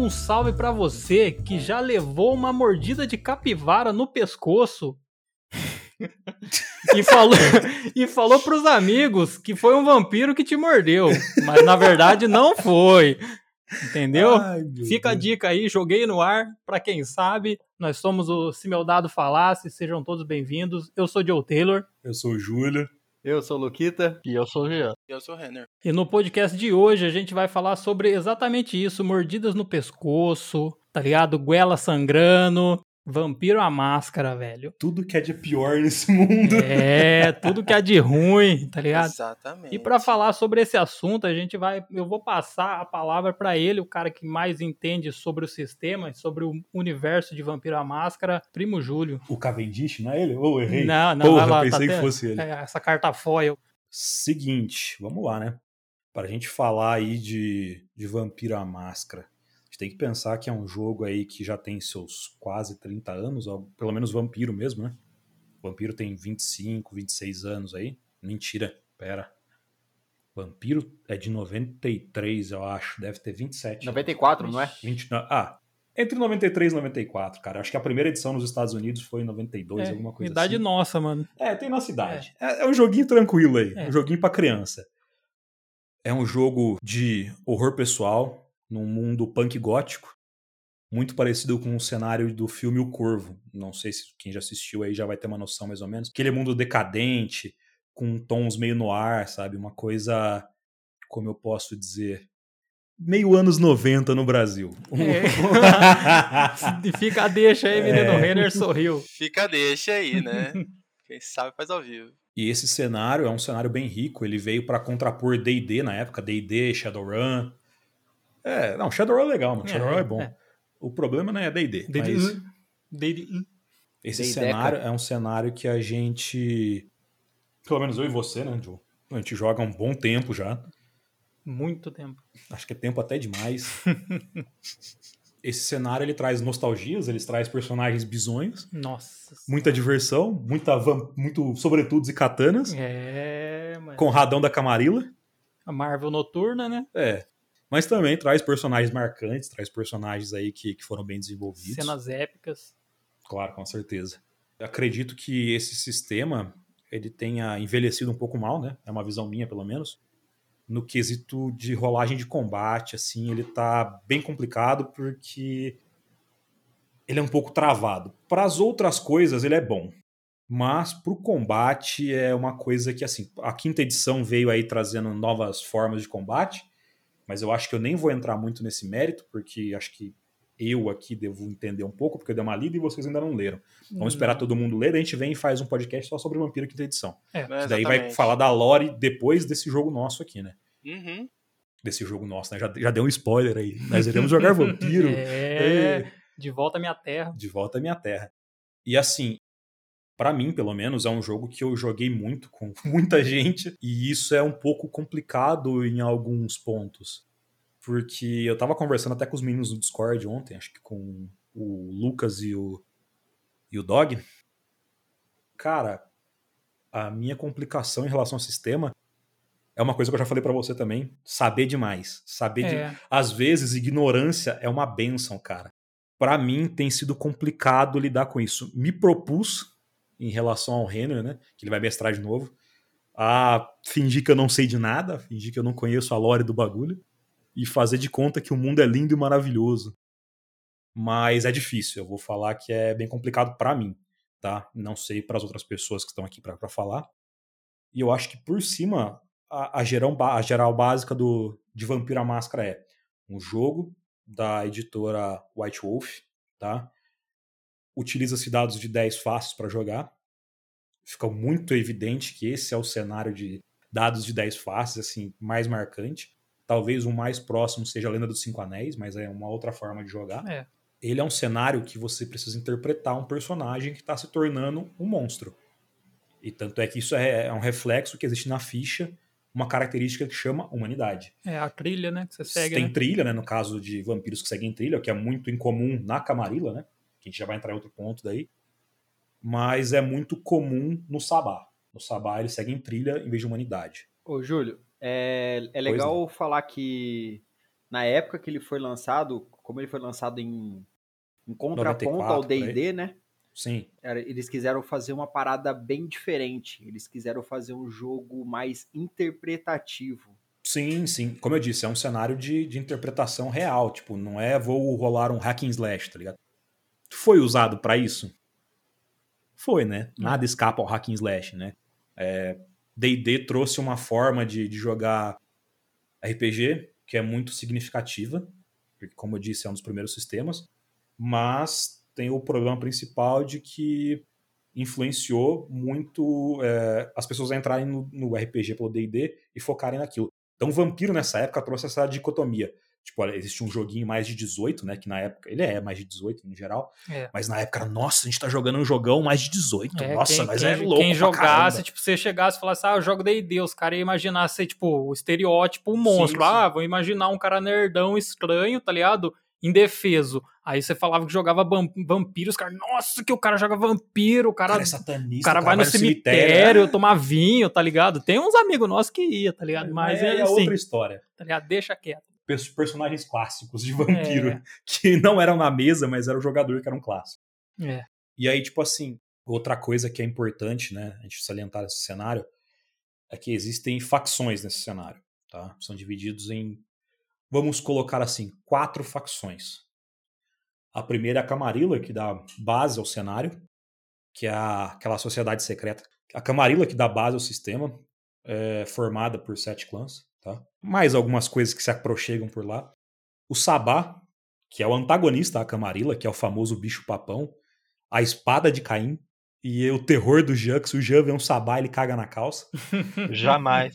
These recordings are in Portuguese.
um salve para você que já levou uma mordida de capivara no pescoço e falou e falou pros amigos que foi um vampiro que te mordeu, mas na verdade não foi. Entendeu? Ai, Fica a dica aí, joguei no ar para quem sabe. Nós somos o Se Meu Dado Falasse, sejam todos bem-vindos. Eu sou Joe Taylor. Eu sou o Júlio. Eu sou o Luquita. E eu sou o Jean. E eu sou o Renner. E no podcast de hoje a gente vai falar sobre exatamente isso: mordidas no pescoço, tá ligado? Goela sangrando, Vampiro a máscara, velho. Tudo que é de pior nesse mundo. É, tudo que é de ruim, tá ligado? Exatamente. E para falar sobre esse assunto, a gente vai, eu vou passar a palavra para ele, o cara que mais entende sobre o sistema, sobre o universo de Vampiro a Máscara, Primo Júlio. O Cavendish, não é ele? Ou errei? Não, não, Porra, lá, pensei tá que fosse ele. É, essa carta foil. Seguinte, vamos lá, né? Pra gente falar aí de, de Vampiro a Máscara tem que pensar que é um jogo aí que já tem seus quase 30 anos, pelo menos Vampiro mesmo, né? Vampiro tem 25, 26 anos aí. Mentira, pera. Vampiro é de 93, eu acho. Deve ter 27. 94, não é? 20, ah, entre 93 e 94, cara. Acho que a primeira edição nos Estados Unidos foi em 92, é, alguma coisa idade assim. nossa, mano. É, tem nossa idade. É, é, é um joguinho tranquilo aí. É. Um joguinho pra criança. É um jogo de horror pessoal, num mundo punk gótico, muito parecido com o cenário do filme O Corvo. Não sei se quem já assistiu aí já vai ter uma noção mais ou menos. Aquele mundo decadente, com tons meio no ar, sabe? Uma coisa, como eu posso dizer, meio anos 90 no Brasil. É. Fica a deixa aí, menino. É. Renner sorriu. Fica a deixa aí, né? Quem sabe faz ao vivo. E esse cenário é um cenário bem rico. Ele veio para contrapor D&D na época, D&D, Shadowrun, é, não, Shadowrun é legal, mano. Shadowrun é, é bom. É. O problema não é D&D. D&D. Mas... Esse cenário é um cenário que a gente, pelo menos eu e você, né, Joe? A gente joga há um bom tempo já. Muito tempo. Acho que é tempo até demais. Esse cenário ele traz nostalgias, ele traz personagens bizonhos. Nossa. Muita diversão, muita muito sobretudos e katanas. É, mano. Conradão da Camarilla. A Marvel noturna, né? É mas também traz personagens marcantes, traz personagens aí que, que foram bem desenvolvidos. Cenas épicas. Claro, com certeza. Eu acredito que esse sistema ele tenha envelhecido um pouco mal, né? É uma visão minha, pelo menos. No quesito de rolagem de combate, assim, ele tá bem complicado porque ele é um pouco travado. Para as outras coisas, ele é bom. Mas para o combate é uma coisa que, assim, a quinta edição veio aí trazendo novas formas de combate mas eu acho que eu nem vou entrar muito nesse mérito, porque acho que eu aqui devo entender um pouco, porque eu dei uma lida e vocês ainda não leram. Vamos uhum. esperar todo mundo ler, a gente vem e faz um podcast só sobre Vampiro quinta edição. É, daí vai falar da lore depois desse jogo nosso aqui, né? Uhum. Desse jogo nosso, né? Já, já deu um spoiler aí. Nós iremos jogar Vampiro. é, é, de volta à minha terra. De volta à minha terra. E assim, para mim, pelo menos, é um jogo que eu joguei muito com muita gente e isso é um pouco complicado em alguns pontos. Porque eu tava conversando até com os meninos no Discord ontem, acho que com o Lucas e o, e o Dog. Cara, a minha complicação em relação ao sistema é uma coisa que eu já falei para você também, saber demais. Saber é. de... Às vezes, ignorância é uma benção, cara. Para mim, tem sido complicado lidar com isso. Me propus em relação ao Renner, né? Que ele vai mestrar de novo. A fingir que eu não sei de nada, fingir que eu não conheço a lore do bagulho. E fazer de conta que o mundo é lindo e maravilhoso. Mas é difícil, eu vou falar que é bem complicado para mim, tá? Não sei para as outras pessoas que estão aqui para falar. E eu acho que por cima, a, a, geral, a geral básica do, de Vampiro Máscara é um jogo da editora White Wolf, tá? Utiliza-se dados de 10 faces para jogar. Fica muito evidente que esse é o cenário de dados de 10 faces assim mais marcante. Talvez o mais próximo seja a Lenda dos Cinco Anéis, mas é uma outra forma de jogar. É. Ele é um cenário que você precisa interpretar um personagem que está se tornando um monstro. E tanto é que isso é, é um reflexo que existe na ficha, uma característica que chama humanidade. É a trilha, né? Que você segue. Tem né? trilha, né? No caso de vampiros que seguem trilha, que é muito incomum na Camarilla, né? Que a gente já vai entrar em outro ponto daí, mas é muito comum no Sabá. No Sabá eles seguem trilha em vez de humanidade. Ô, Júlio, é, é legal falar que na época que ele foi lançado, como ele foi lançado em, em contraponto 94, ao D&D, né? Sim. Eles quiseram fazer uma parada bem diferente. Eles quiseram fazer um jogo mais interpretativo. Sim, sim. Como eu disse, é um cenário de, de interpretação real. Tipo, não é vou rolar um hack and slash, tá ligado? Foi usado para isso? Foi, né? Nada escapa ao hack and slash, né? D&D é, trouxe uma forma de, de jogar RPG que é muito significativa, porque, como eu disse, é um dos primeiros sistemas, mas tem o problema principal de que influenciou muito é, as pessoas a entrarem no, no RPG pelo D&D e focarem naquilo. Então, Vampiro, nessa época, trouxe essa dicotomia. Tipo, olha, existe um joguinho mais de 18, né? Que na época. Ele é mais de 18 em geral. É. Mas na época nossa, a gente tá jogando um jogão mais de 18. É, nossa, quem, mas quem, é louco. Quem jogasse, tipo, você chegasse e falasse, ah, eu jogo DD, os caras iam imaginar ser, tipo, o estereótipo, o monstro. Sim, sim. Ah, vou imaginar um cara nerdão estranho, tá ligado? Indefeso. Aí você falava que jogava vampiro, os caras, nossa, que o cara joga vampiro, o cara, cara é satanista, o cara, o cara vai, vai no cemitério, cemitério né? tomar vinho, tá ligado? Tem uns amigos nossos que ia, tá ligado? Mas é, é, é assim, outra história. Tá ligado? Deixa quieto. Personagens clássicos de vampiro, é. que não eram na mesa, mas era o jogador que era um clássico. É. E aí, tipo assim, outra coisa que é importante, né, a gente salientar esse cenário, é que existem facções nesse cenário, tá? São divididos em, vamos colocar assim, quatro facções. A primeira é a Camarilla, que dá base ao cenário, que é a, aquela sociedade secreta. A Camarilla, que dá base ao sistema, é formada por sete clãs. Tá? Mais algumas coisas que se aproximam por lá. O Sabá, que é o antagonista da Camarilla, que é o famoso bicho-papão. A espada de Caim. E o terror do Jean, que se o Jean vê um Sabá, ele caga na calça. Jamais.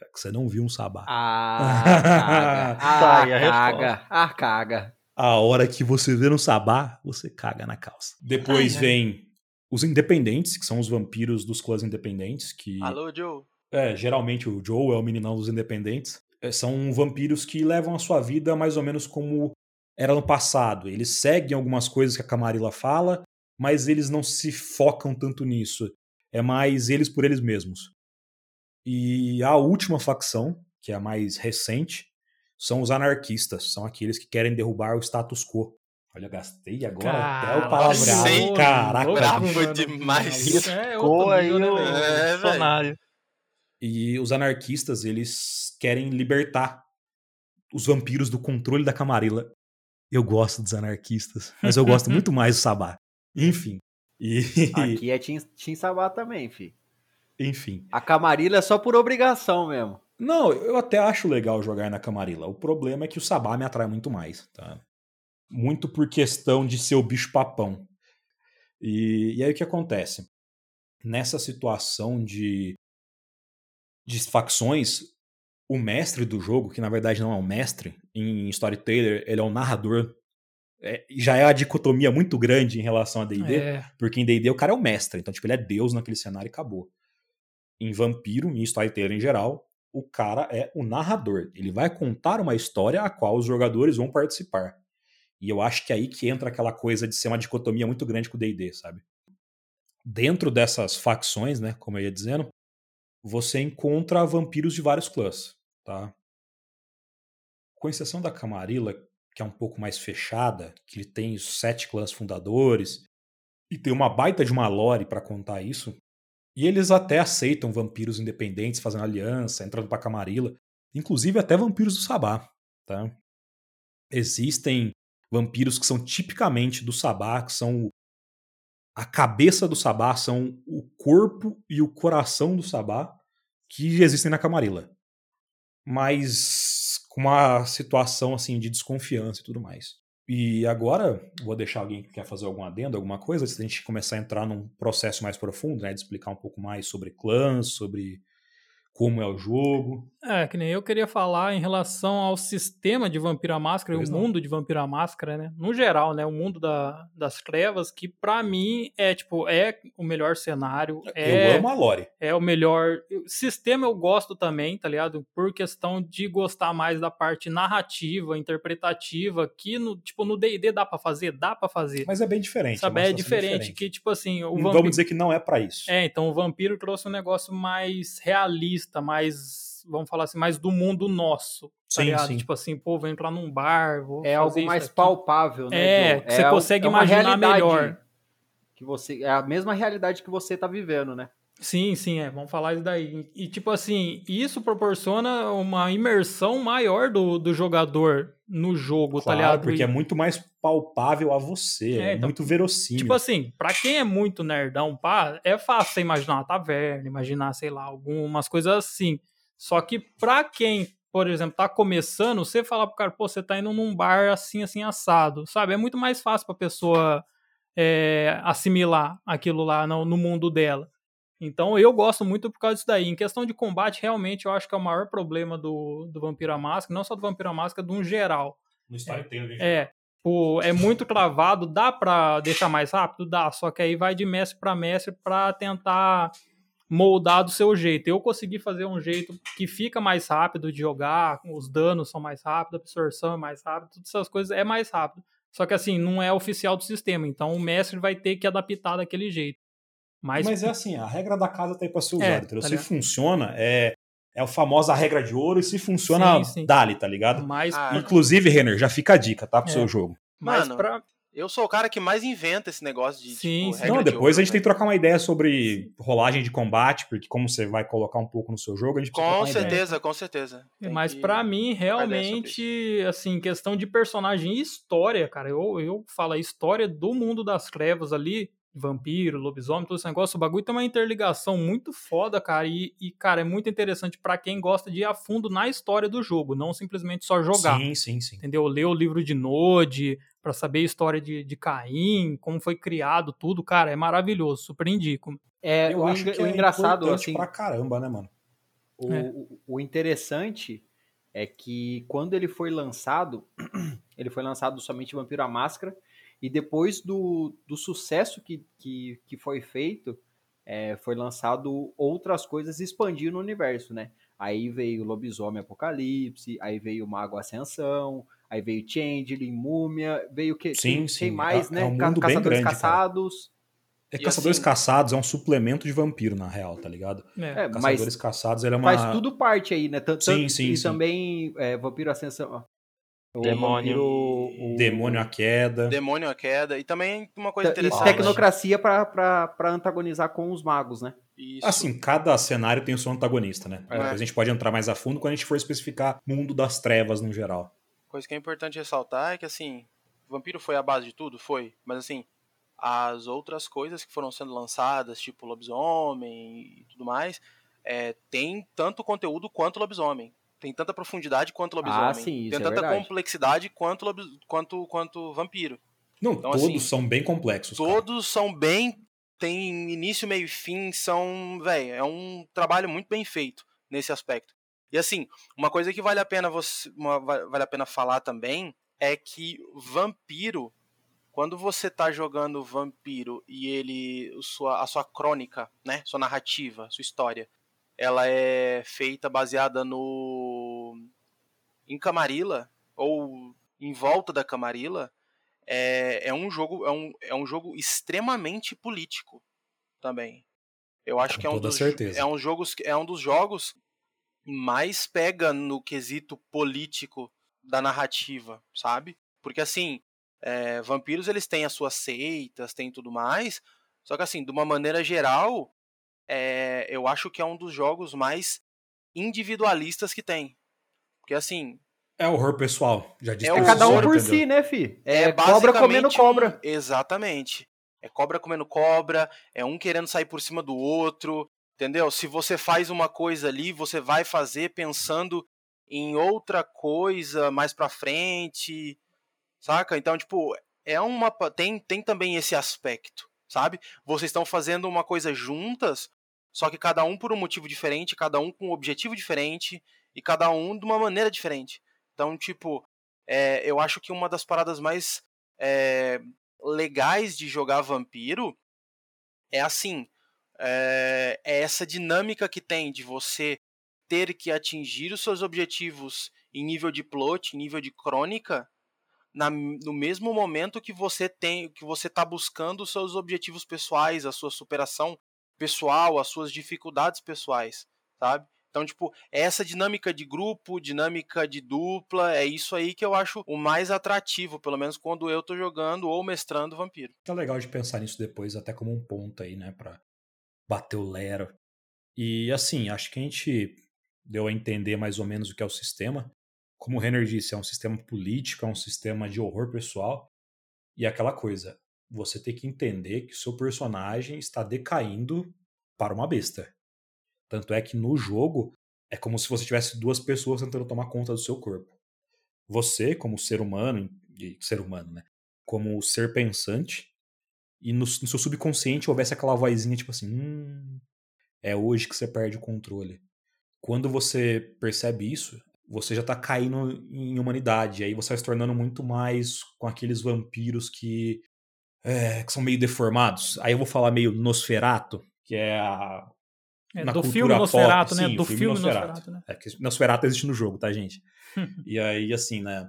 É que você não viu um Sabá. Ah, caga. Ah, caga. Ah, caga a hora que você vê no sabá, você caga na calça. Depois Ai, vem os independentes, que são os vampiros dos clãs independentes, que... Alô, Joe. É, geralmente o Joe é o meninão dos independentes. É, são vampiros que levam a sua vida mais ou menos como era no passado. Eles seguem algumas coisas que a Camarilla fala, mas eles não se focam tanto nisso. É mais eles por eles mesmos. E a última facção, que é a mais recente, são os anarquistas, são aqueles que querem derrubar o status quo. Olha, gastei agora Cara, até o palavreado. Caraca, bravo demais. É, aí o é, dicionário. E os anarquistas, eles querem libertar os vampiros do controle da Camarilla. Eu gosto dos anarquistas, mas eu gosto muito mais do Sabá. Enfim. E... Aqui é Team, Team Sabá também, fi. Enfim. A Camarilla é só por obrigação mesmo. Não, eu até acho legal jogar na Camarilla. O problema é que o Sabá me atrai muito mais, tá? Muito por questão de ser o bicho papão. E, e aí o que acontece? Nessa situação de, de facções, o mestre do jogo, que na verdade não é um mestre, em Storyteller ele é um narrador. É, já é a dicotomia muito grande em relação a D&D, é. porque em D&D o cara é o mestre, então tipo, ele é deus naquele cenário e acabou. Em Vampiro, em Storyteller em geral, o cara é o narrador. Ele vai contar uma história a qual os jogadores vão participar. E eu acho que é aí que entra aquela coisa de ser uma dicotomia muito grande com o D&D, sabe? Dentro dessas facções, né, como eu ia dizendo, você encontra vampiros de vários clãs, tá? Com exceção da Camarilla, que é um pouco mais fechada, que ele tem os sete clãs fundadores, e tem uma baita de uma lore para contar isso, e eles até aceitam vampiros independentes fazendo aliança, entrando pra Camarilla. Inclusive até vampiros do Sabá. Tá? Existem vampiros que são tipicamente do Sabá, que são a cabeça do Sabá, são o corpo e o coração do Sabá, que existem na Camarilla. Mas com uma situação assim de desconfiança e tudo mais. E agora, vou deixar alguém que quer fazer algum adendo, alguma coisa, antes da gente começar a entrar num processo mais profundo, né? De explicar um pouco mais sobre clãs, sobre como é o jogo. É, que nem eu queria falar em relação ao sistema de Vampira Máscara e o não. mundo de Vampira Máscara, né? No geral, né? O mundo da, das trevas, que para mim é, tipo, é o melhor cenário. É, eu amo a lore. É o melhor... Sistema eu gosto também, tá ligado? Por questão de gostar mais da parte narrativa, interpretativa, que, no, tipo, no D&D dá para fazer? Dá para fazer. Mas é bem diferente. Sabe? É, é diferente, diferente, que, tipo assim... O Vamos dizer que não é para isso. É, então o Vampiro trouxe um negócio mais realista, mais mais, vamos falar assim, mais do mundo nosso. Tá sim, sim. Tipo assim, pô, vou entrar num bar, vou É algo mais aqui. palpável, né? É, que você é, consegue é imaginar melhor. Que você, é a mesma realidade que você tá vivendo, né? Sim, sim, é. Vamos falar isso daí. E, tipo assim, isso proporciona uma imersão maior do, do jogador no jogo, tá claro, tá ligado? porque é muito mais palpável a você, é, é então, muito verossímil. Tipo assim, pra quem é muito nerdão, pá, é fácil você imaginar uma taverna, imaginar, sei lá, algumas coisas assim. Só que pra quem, por exemplo, tá começando, você falar pro cara, pô, você tá indo num bar assim, assim, assado, sabe? É muito mais fácil pra pessoa é, assimilar aquilo lá no, no mundo dela. Então eu gosto muito por causa disso daí. Em questão de combate, realmente eu acho que é o maior problema do, do Vampiro à Máscara, não só do Vampiro à Máscara, de um geral. No storytelling. É, é, pô, é muito travado, dá pra deixar mais rápido? Dá, só que aí vai de mestre para mestre para tentar moldar do seu jeito. Eu consegui fazer um jeito que fica mais rápido de jogar, os danos são mais rápidos, a absorção é mais rápida, todas essas coisas é mais rápido. Só que assim, não é oficial do sistema, então o mestre vai ter que adaptar daquele jeito. Mas, Mas é assim, a regra da casa tá aí pra ser usada, é? Tá se funciona, é, é a famosa regra de ouro, e se funciona, sim, sim. dali, tá ligado? Mas, ah, Inclusive, Renner, já fica a dica, tá? Pro é. seu jogo. Mas Mano, pra... eu sou o cara que mais inventa esse negócio de. Sim, tipo, Não, depois de a gente né? tem que trocar uma ideia sobre rolagem de combate, porque como você vai colocar um pouco no seu jogo, a gente Com certeza, com certeza. Tem Mas que... para mim, realmente, assim, questão de personagem e história, cara, eu, eu falo a história do mundo das trevas ali vampiro, lobisomem, todo esse negócio, o bagulho tem uma interligação muito foda, cara, e, e cara, é muito interessante para quem gosta de ir a fundo na história do jogo, não simplesmente só jogar. Sim, sim, sim. Entendeu? Ler o livro de Node, para saber a história de, de Caim, como foi criado, tudo, cara, é maravilhoso, super indico. É, Eu o, acho que o é engraçado, assim... pra caramba, né, mano? O, é. o interessante é que quando ele foi lançado, ele foi lançado somente Vampiro à Máscara, e depois do, do sucesso que, que, que foi feito, é, foi lançado outras coisas expandindo o universo, né? Aí veio Lobisomem Apocalipse, aí veio Mago Ascensão, aí veio Changeling, Múmia, veio que, sim, tem, sim. tem mais, é, né? É um mundo Caçadores bem grande, Caçados. Cara. É Caçadores assim, Caçados é um suplemento de vampiro, na real, tá ligado? É, Caçadores Caçados ele é uma. Faz tudo parte aí, né? Tanto, sim, sim, e sim. também é, Vampiro Ascensão. O demônio. O... Demônio a queda. Demônio a queda. E também uma coisa interessante. tecnocracia para antagonizar com os magos, né? Isso. Assim, cada cenário tem o seu antagonista, né? É. A gente pode entrar mais a fundo quando a gente for especificar mundo das trevas no geral. Coisa que é importante ressaltar é que, assim, Vampiro foi a base de tudo? Foi. Mas, assim, as outras coisas que foram sendo lançadas, tipo Lobisomem e tudo mais, é, tem tanto conteúdo quanto Lobisomem tem tanta profundidade quanto lobisomem. Ah, sim, tem é tanta é complexidade quanto, lobis... quanto, quanto vampiro. Não, então, todos assim, são bem complexos. Todos cara. são bem. Tem início, meio e fim. São. Velho, é um trabalho muito bem feito nesse aspecto. E assim, uma coisa que vale a pena você. Uma, vale a pena falar também é que vampiro. Quando você tá jogando vampiro e ele. Sua, a sua crônica, né? Sua narrativa, sua história ela é feita baseada no em Camarilla ou em volta da Camarilla é, é um jogo é um, é um jogo extremamente político também eu acho Com que é um dos certeza. é um jogos é um dos jogos mais pega no quesito político da narrativa sabe porque assim é, vampiros eles têm as suas seitas têm tudo mais só que assim de uma maneira geral é, eu acho que é um dos jogos mais individualistas que tem. Porque assim. É horror pessoal. Já disse é, cada um por entendeu? si, né, fi? É, é cobra comendo cobra. Exatamente. É cobra comendo cobra, é um querendo sair por cima do outro, entendeu? Se você faz uma coisa ali, você vai fazer pensando em outra coisa mais pra frente, saca? Então, tipo, é uma tem tem também esse aspecto, sabe? Vocês estão fazendo uma coisa juntas, só que cada um por um motivo diferente, cada um com um objetivo diferente e cada um de uma maneira diferente. Então, tipo, é, eu acho que uma das paradas mais é, legais de jogar vampiro é assim: é, é essa dinâmica que tem de você ter que atingir os seus objetivos em nível de plot, em nível de crônica, na, no mesmo momento que você tem que você está buscando os seus objetivos pessoais, a sua superação pessoal, as suas dificuldades pessoais, sabe? Então, tipo, essa dinâmica de grupo, dinâmica de dupla, é isso aí que eu acho o mais atrativo, pelo menos quando eu tô jogando ou mestrando vampiro. Tá legal de pensar nisso depois, até como um ponto aí, né, pra bater o lero. E assim, acho que a gente deu a entender mais ou menos o que é o sistema. Como o Renner disse, é um sistema político, é um sistema de horror pessoal. E é aquela coisa, você tem que entender que seu personagem está decaindo para uma besta. Tanto é que no jogo é como se você tivesse duas pessoas tentando tomar conta do seu corpo. Você, como ser humano, ser humano, né? Como ser pensante, e no, no seu subconsciente houvesse aquela vozinha tipo assim: hum, é hoje que você perde o controle. Quando você percebe isso, você já tá caindo em humanidade. Aí você vai se tornando muito mais com aqueles vampiros que, é, que são meio deformados. Aí eu vou falar meio Nosferato, que é a é, na do filme Nosferatu, pop, né? Sim, do filme, filme Nosferatu. Nosferatu né? É que Nosferatu existe no jogo, tá, gente? e aí, assim, né?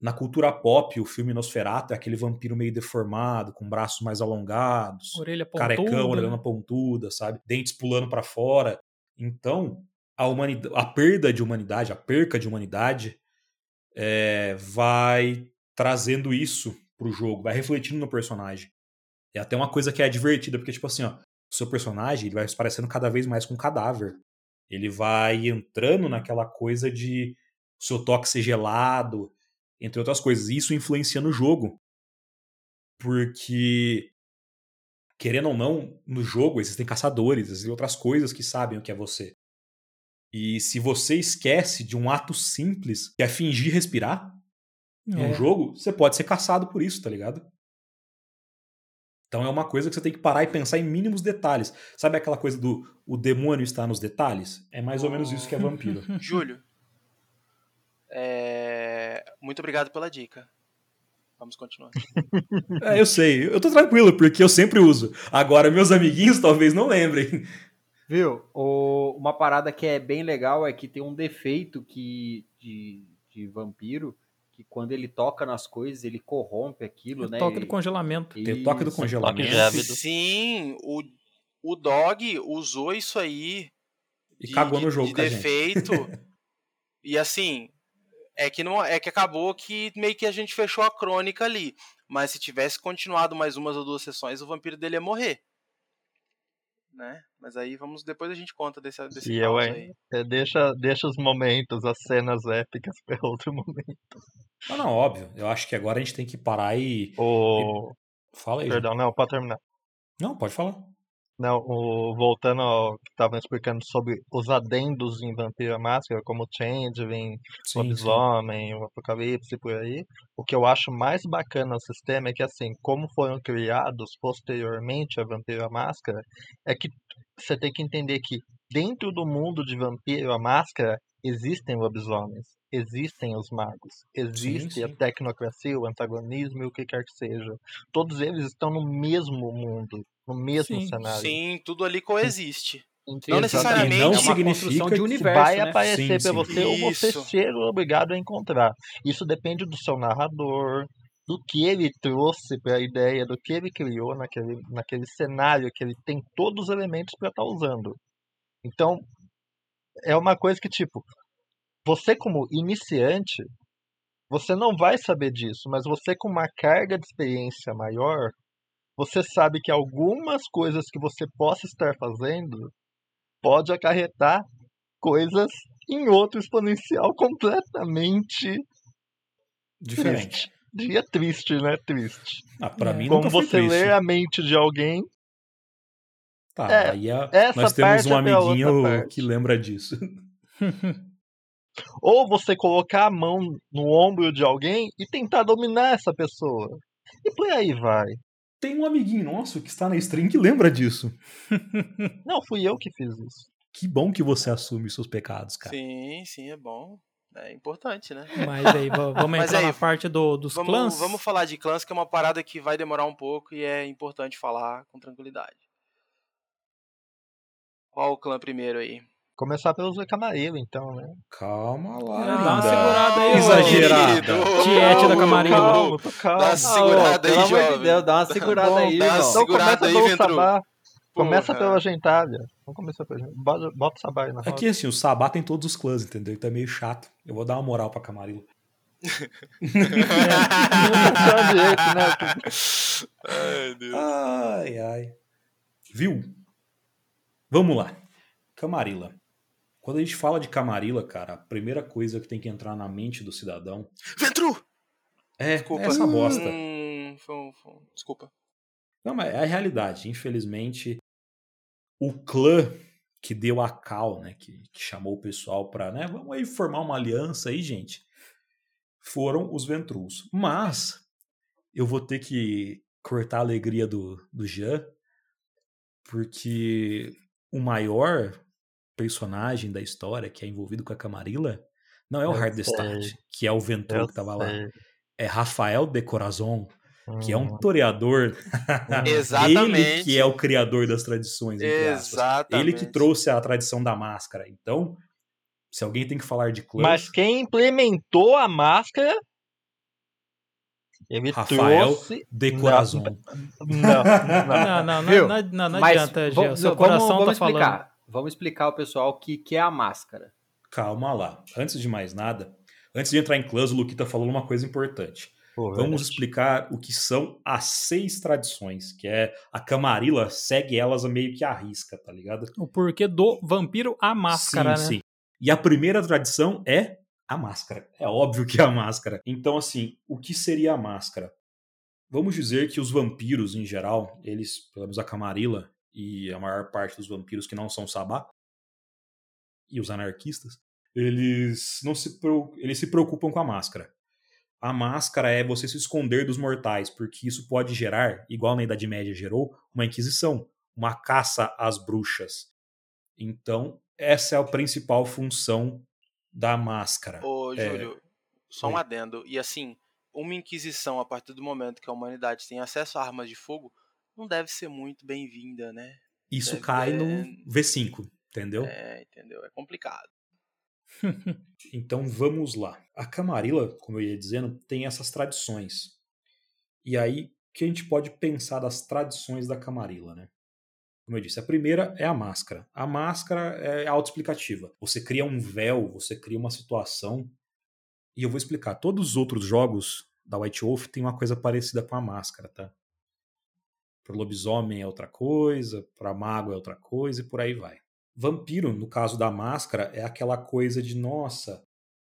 Na cultura pop, o filme Nosferatu é aquele vampiro meio deformado, com braços mais alongados, orelha pontuda, carecão, orelha pontuda, sabe? Dentes pulando para fora. Então, a, humanidade, a perda de humanidade, a perca de humanidade, é, vai trazendo isso pro jogo, vai refletindo no personagem. É até uma coisa que é divertida, porque, tipo assim, ó, o seu personagem ele vai se parecendo cada vez mais com um cadáver. Ele vai entrando naquela coisa de o seu toque ser gelado, entre outras coisas. Isso influencia no jogo. Porque, querendo ou não, no jogo existem caçadores, existem outras coisas que sabem o que é você. E se você esquece de um ato simples, que é fingir respirar, é. no jogo, você pode ser caçado por isso, tá ligado? Então é uma coisa que você tem que parar e pensar em mínimos detalhes. Sabe aquela coisa do o demônio está nos detalhes? É mais ou menos isso que é vampiro. Júlio, é... muito obrigado pela dica. Vamos continuar. é, eu sei. Eu tô tranquilo, porque eu sempre uso. Agora, meus amiguinhos talvez não lembrem. Viu? O... Uma parada que é bem legal é que tem um defeito que de, de vampiro que quando ele toca nas coisas, ele corrompe aquilo, é né? Toque do congelamento. Tem o toque do congelamento. Sim, o, o Dog usou isso aí. E de, cagou no jogo, de defeito. e assim, é que não é que acabou que meio que a gente fechou a crônica ali. Mas se tivesse continuado mais umas ou duas sessões, o vampiro dele ia morrer né? Mas aí vamos depois a gente conta desse desse e eu, aí. É, deixa deixa os momentos, as cenas épicas para outro momento. Não, não, óbvio. Eu acho que agora a gente tem que parar e, o... e... fala aí. Perdão, gente. não, pode terminar. Não, pode falar. Não, o, voltando ao que estavam explicando sobre os adendos em Vampira Máscara, como o Changeling, o Lobisomem, o Apocalipse e por aí, o que eu acho mais bacana no sistema é que, assim, como foram criados posteriormente a Vampira Máscara, é que você tem que entender que dentro do mundo de Vampiro Máscara existem lobisomens, existem os magos, existe sim, sim. a tecnocracia, o antagonismo e o que quer que seja. Todos eles estão no mesmo mundo no mesmo sim, cenário. Sim, tudo ali coexiste. Não necessariamente não é significa de universo, vai né? aparecer para você Isso. ou você ser obrigado a encontrar. Isso depende do seu narrador, do que ele trouxe para a ideia, do que ele criou naquele, naquele cenário que ele tem todos os elementos para estar tá usando. Então, é uma coisa que, tipo, você como iniciante, você não vai saber disso, mas você com uma carga de experiência maior, você sabe que algumas coisas que você possa estar fazendo pode acarretar coisas em outro exponencial completamente diferente. Dia triste, né? Triste. Ah, pra é. mim Como você lê a mente de alguém. Tá, é, aí a, nós temos um é amiguinho que lembra disso. Ou você colocar a mão no ombro de alguém e tentar dominar essa pessoa. E por aí vai. Tem um amiguinho nosso que está na stream que lembra disso. Não, fui eu que fiz isso. Que bom que você assume seus pecados, cara. Sim, sim, é bom. É importante, né? Mas aí, vamos Mas entrar aí, na parte do, dos vamos, clãs? Vamos falar de clãs, que é uma parada que vai demorar um pouco e é importante falar com tranquilidade. Qual o clã primeiro aí? Começar pelo Zé Camarillo, então, né? Calma lá. É, dá uma segurada aí, Exagerada. Tiete da Camarillo. Calma, calma. Dá uma segurada aí, jovem. Deus, dá uma segurada Bom, aí, dá uma aí, Então começa pelo Sabá. Começa pela gentalha. Vamos começar pela gentalha. Bota, o Sabá aí na roda. Aqui, assim, o Sabá tem todos os clãs, entendeu? Então é meio chato. Eu vou dar uma moral pra Camarilla. ai, Deus. Ai, ai. Viu? Vamos lá. Camarilla. Quando a gente fala de Camarilla, cara, a primeira coisa que tem que entrar na mente do cidadão. Ventru! É, Desculpa. é essa bosta. Hum, desculpa. Não, mas é a realidade. Infelizmente, o clã que deu a cal, né, que, que chamou o pessoal para, né, vamos aí formar uma aliança aí, gente, foram os Ventrus. Mas eu vou ter que cortar a alegria do, do Jean, porque o maior personagem da história que é envolvido com a Camarilla não é o Hardestad, que é o Ventrus que tava lá. É Rafael de Corazon, que é um hum. toreador. Exatamente. Ele que é o criador das tradições. Exatamente. Ele que trouxe a tradição da máscara. Então, se alguém tem que falar de clãs... Mas quem implementou a máscara ele Rafael trouxe... de Corazon. Não, não, não, não, não, não, não, não adianta, Gê. Seu coração vamos, vamos tá explicar. falando. Vamos explicar ao pessoal o que, que é a máscara. Calma lá. Antes de mais nada, antes de entrar em clãs, o Luquita falou uma coisa importante. Vamos explicar o que são as seis tradições, que é a Camarilla segue elas meio que à risca, tá ligado? O porquê do vampiro a máscara, sim, né? Sim. E a primeira tradição é a máscara. É óbvio que é a máscara. Então, assim, o que seria a máscara? Vamos dizer que os vampiros, em geral, eles, pelo menos a Camarilla e a maior parte dos vampiros que não são Sabá, e os anarquistas, eles não se, eles se preocupam com a máscara. A máscara é você se esconder dos mortais, porque isso pode gerar, igual na Idade Média gerou, uma inquisição, uma caça às bruxas. Então, essa é a principal função da máscara. Ô, é, Júlio, é... só um adendo. E assim, uma inquisição, a partir do momento que a humanidade tem acesso a armas de fogo, não deve ser muito bem-vinda, né? Isso deve cai no V5, entendeu? É, entendeu? É complicado. então vamos lá. A Camarilla, como eu ia dizendo, tem essas tradições. E aí, o que a gente pode pensar das tradições da Camarilla, né? Como eu disse, a primeira é a máscara. A máscara é autoexplicativa. Você cria um véu, você cria uma situação. E eu vou explicar. Todos os outros jogos da White Wolf tem uma coisa parecida com a máscara, tá? Para lobisomem é outra coisa, para mago é outra coisa e por aí vai. Vampiro, no caso da máscara, é aquela coisa de nossa,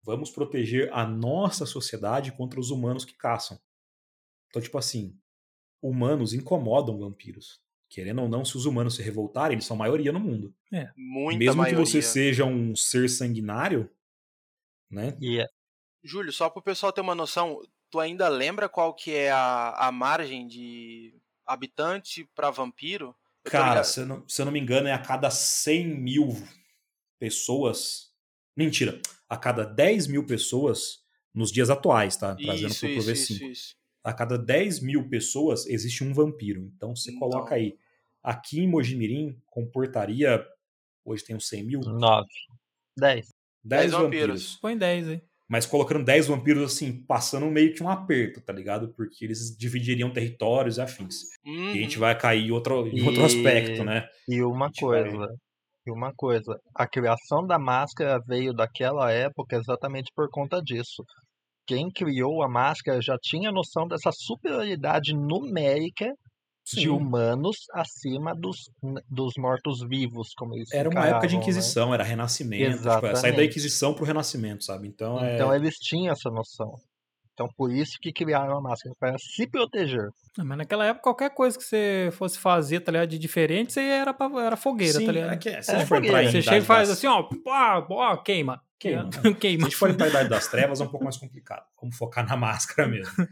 vamos proteger a nossa sociedade contra os humanos que caçam. Então, tipo assim, humanos incomodam vampiros. Querendo ou não, se os humanos se revoltarem, eles são a maioria no mundo. É. Muita Mesmo maioria. que você seja um ser sanguinário, né? Yeah. Júlio, só para o pessoal ter uma noção, tu ainda lembra qual que é a, a margem de habitante para vampiro? Cara, se eu, não, se eu não me engano, é a cada 100 mil pessoas. Mentira, a cada 10 mil pessoas nos dias atuais, tá? Trazendo isso, pro isso, V5. isso, isso. A cada 10 mil pessoas existe um vampiro. Então você então. coloca aí. Aqui em Mojimirim comportaria. Hoje tem uns 100 mil? 9. 10. 10 vampiros. vampiros. Põe 10 aí mas colocando 10 vampiros assim, passando meio que um aperto, tá ligado? Porque eles dividiriam territórios e afins. Uhum. E a gente uhum. vai cair em outro, em outro aspecto, né? E uma coisa, vai... e uma coisa, a criação da máscara veio daquela época exatamente por conta disso. Quem criou a máscara já tinha noção dessa superioridade numérica Sim. de humanos acima dos, dos mortos-vivos, como eles Era uma época de né? Inquisição, né? era Renascimento. Tipo, sair da Inquisição pro Renascimento, sabe? Então, então é... eles tinham essa noção. Então por isso que criaram a máscara, para se proteger. Não, mas naquela época, qualquer coisa que você fosse fazer, tá ligado, de diferente, você era, pra, era fogueira, Sim, tá ligado? É que, se é, fogueira. Você chega e faz das... assim, ó, ó, ó queima. Queima. queima. Se a gente for para a Idade das Trevas, é um pouco mais complicado. Vamos focar na máscara mesmo.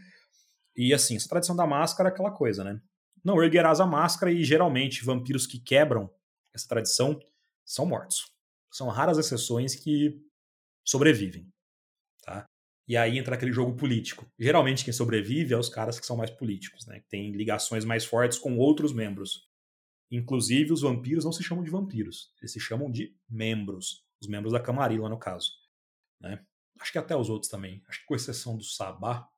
E assim, essa tradição da máscara é aquela coisa, né? Não erguerás a máscara e geralmente vampiros que quebram essa tradição são mortos. São raras exceções que sobrevivem. Tá? E aí entra aquele jogo político. Geralmente quem sobrevive é os caras que são mais políticos, né? que têm ligações mais fortes com outros membros. Inclusive, os vampiros não se chamam de vampiros, eles se chamam de membros. Os membros da Camarilla, no caso. Né? Acho que até os outros também. Acho que com exceção do Sabá.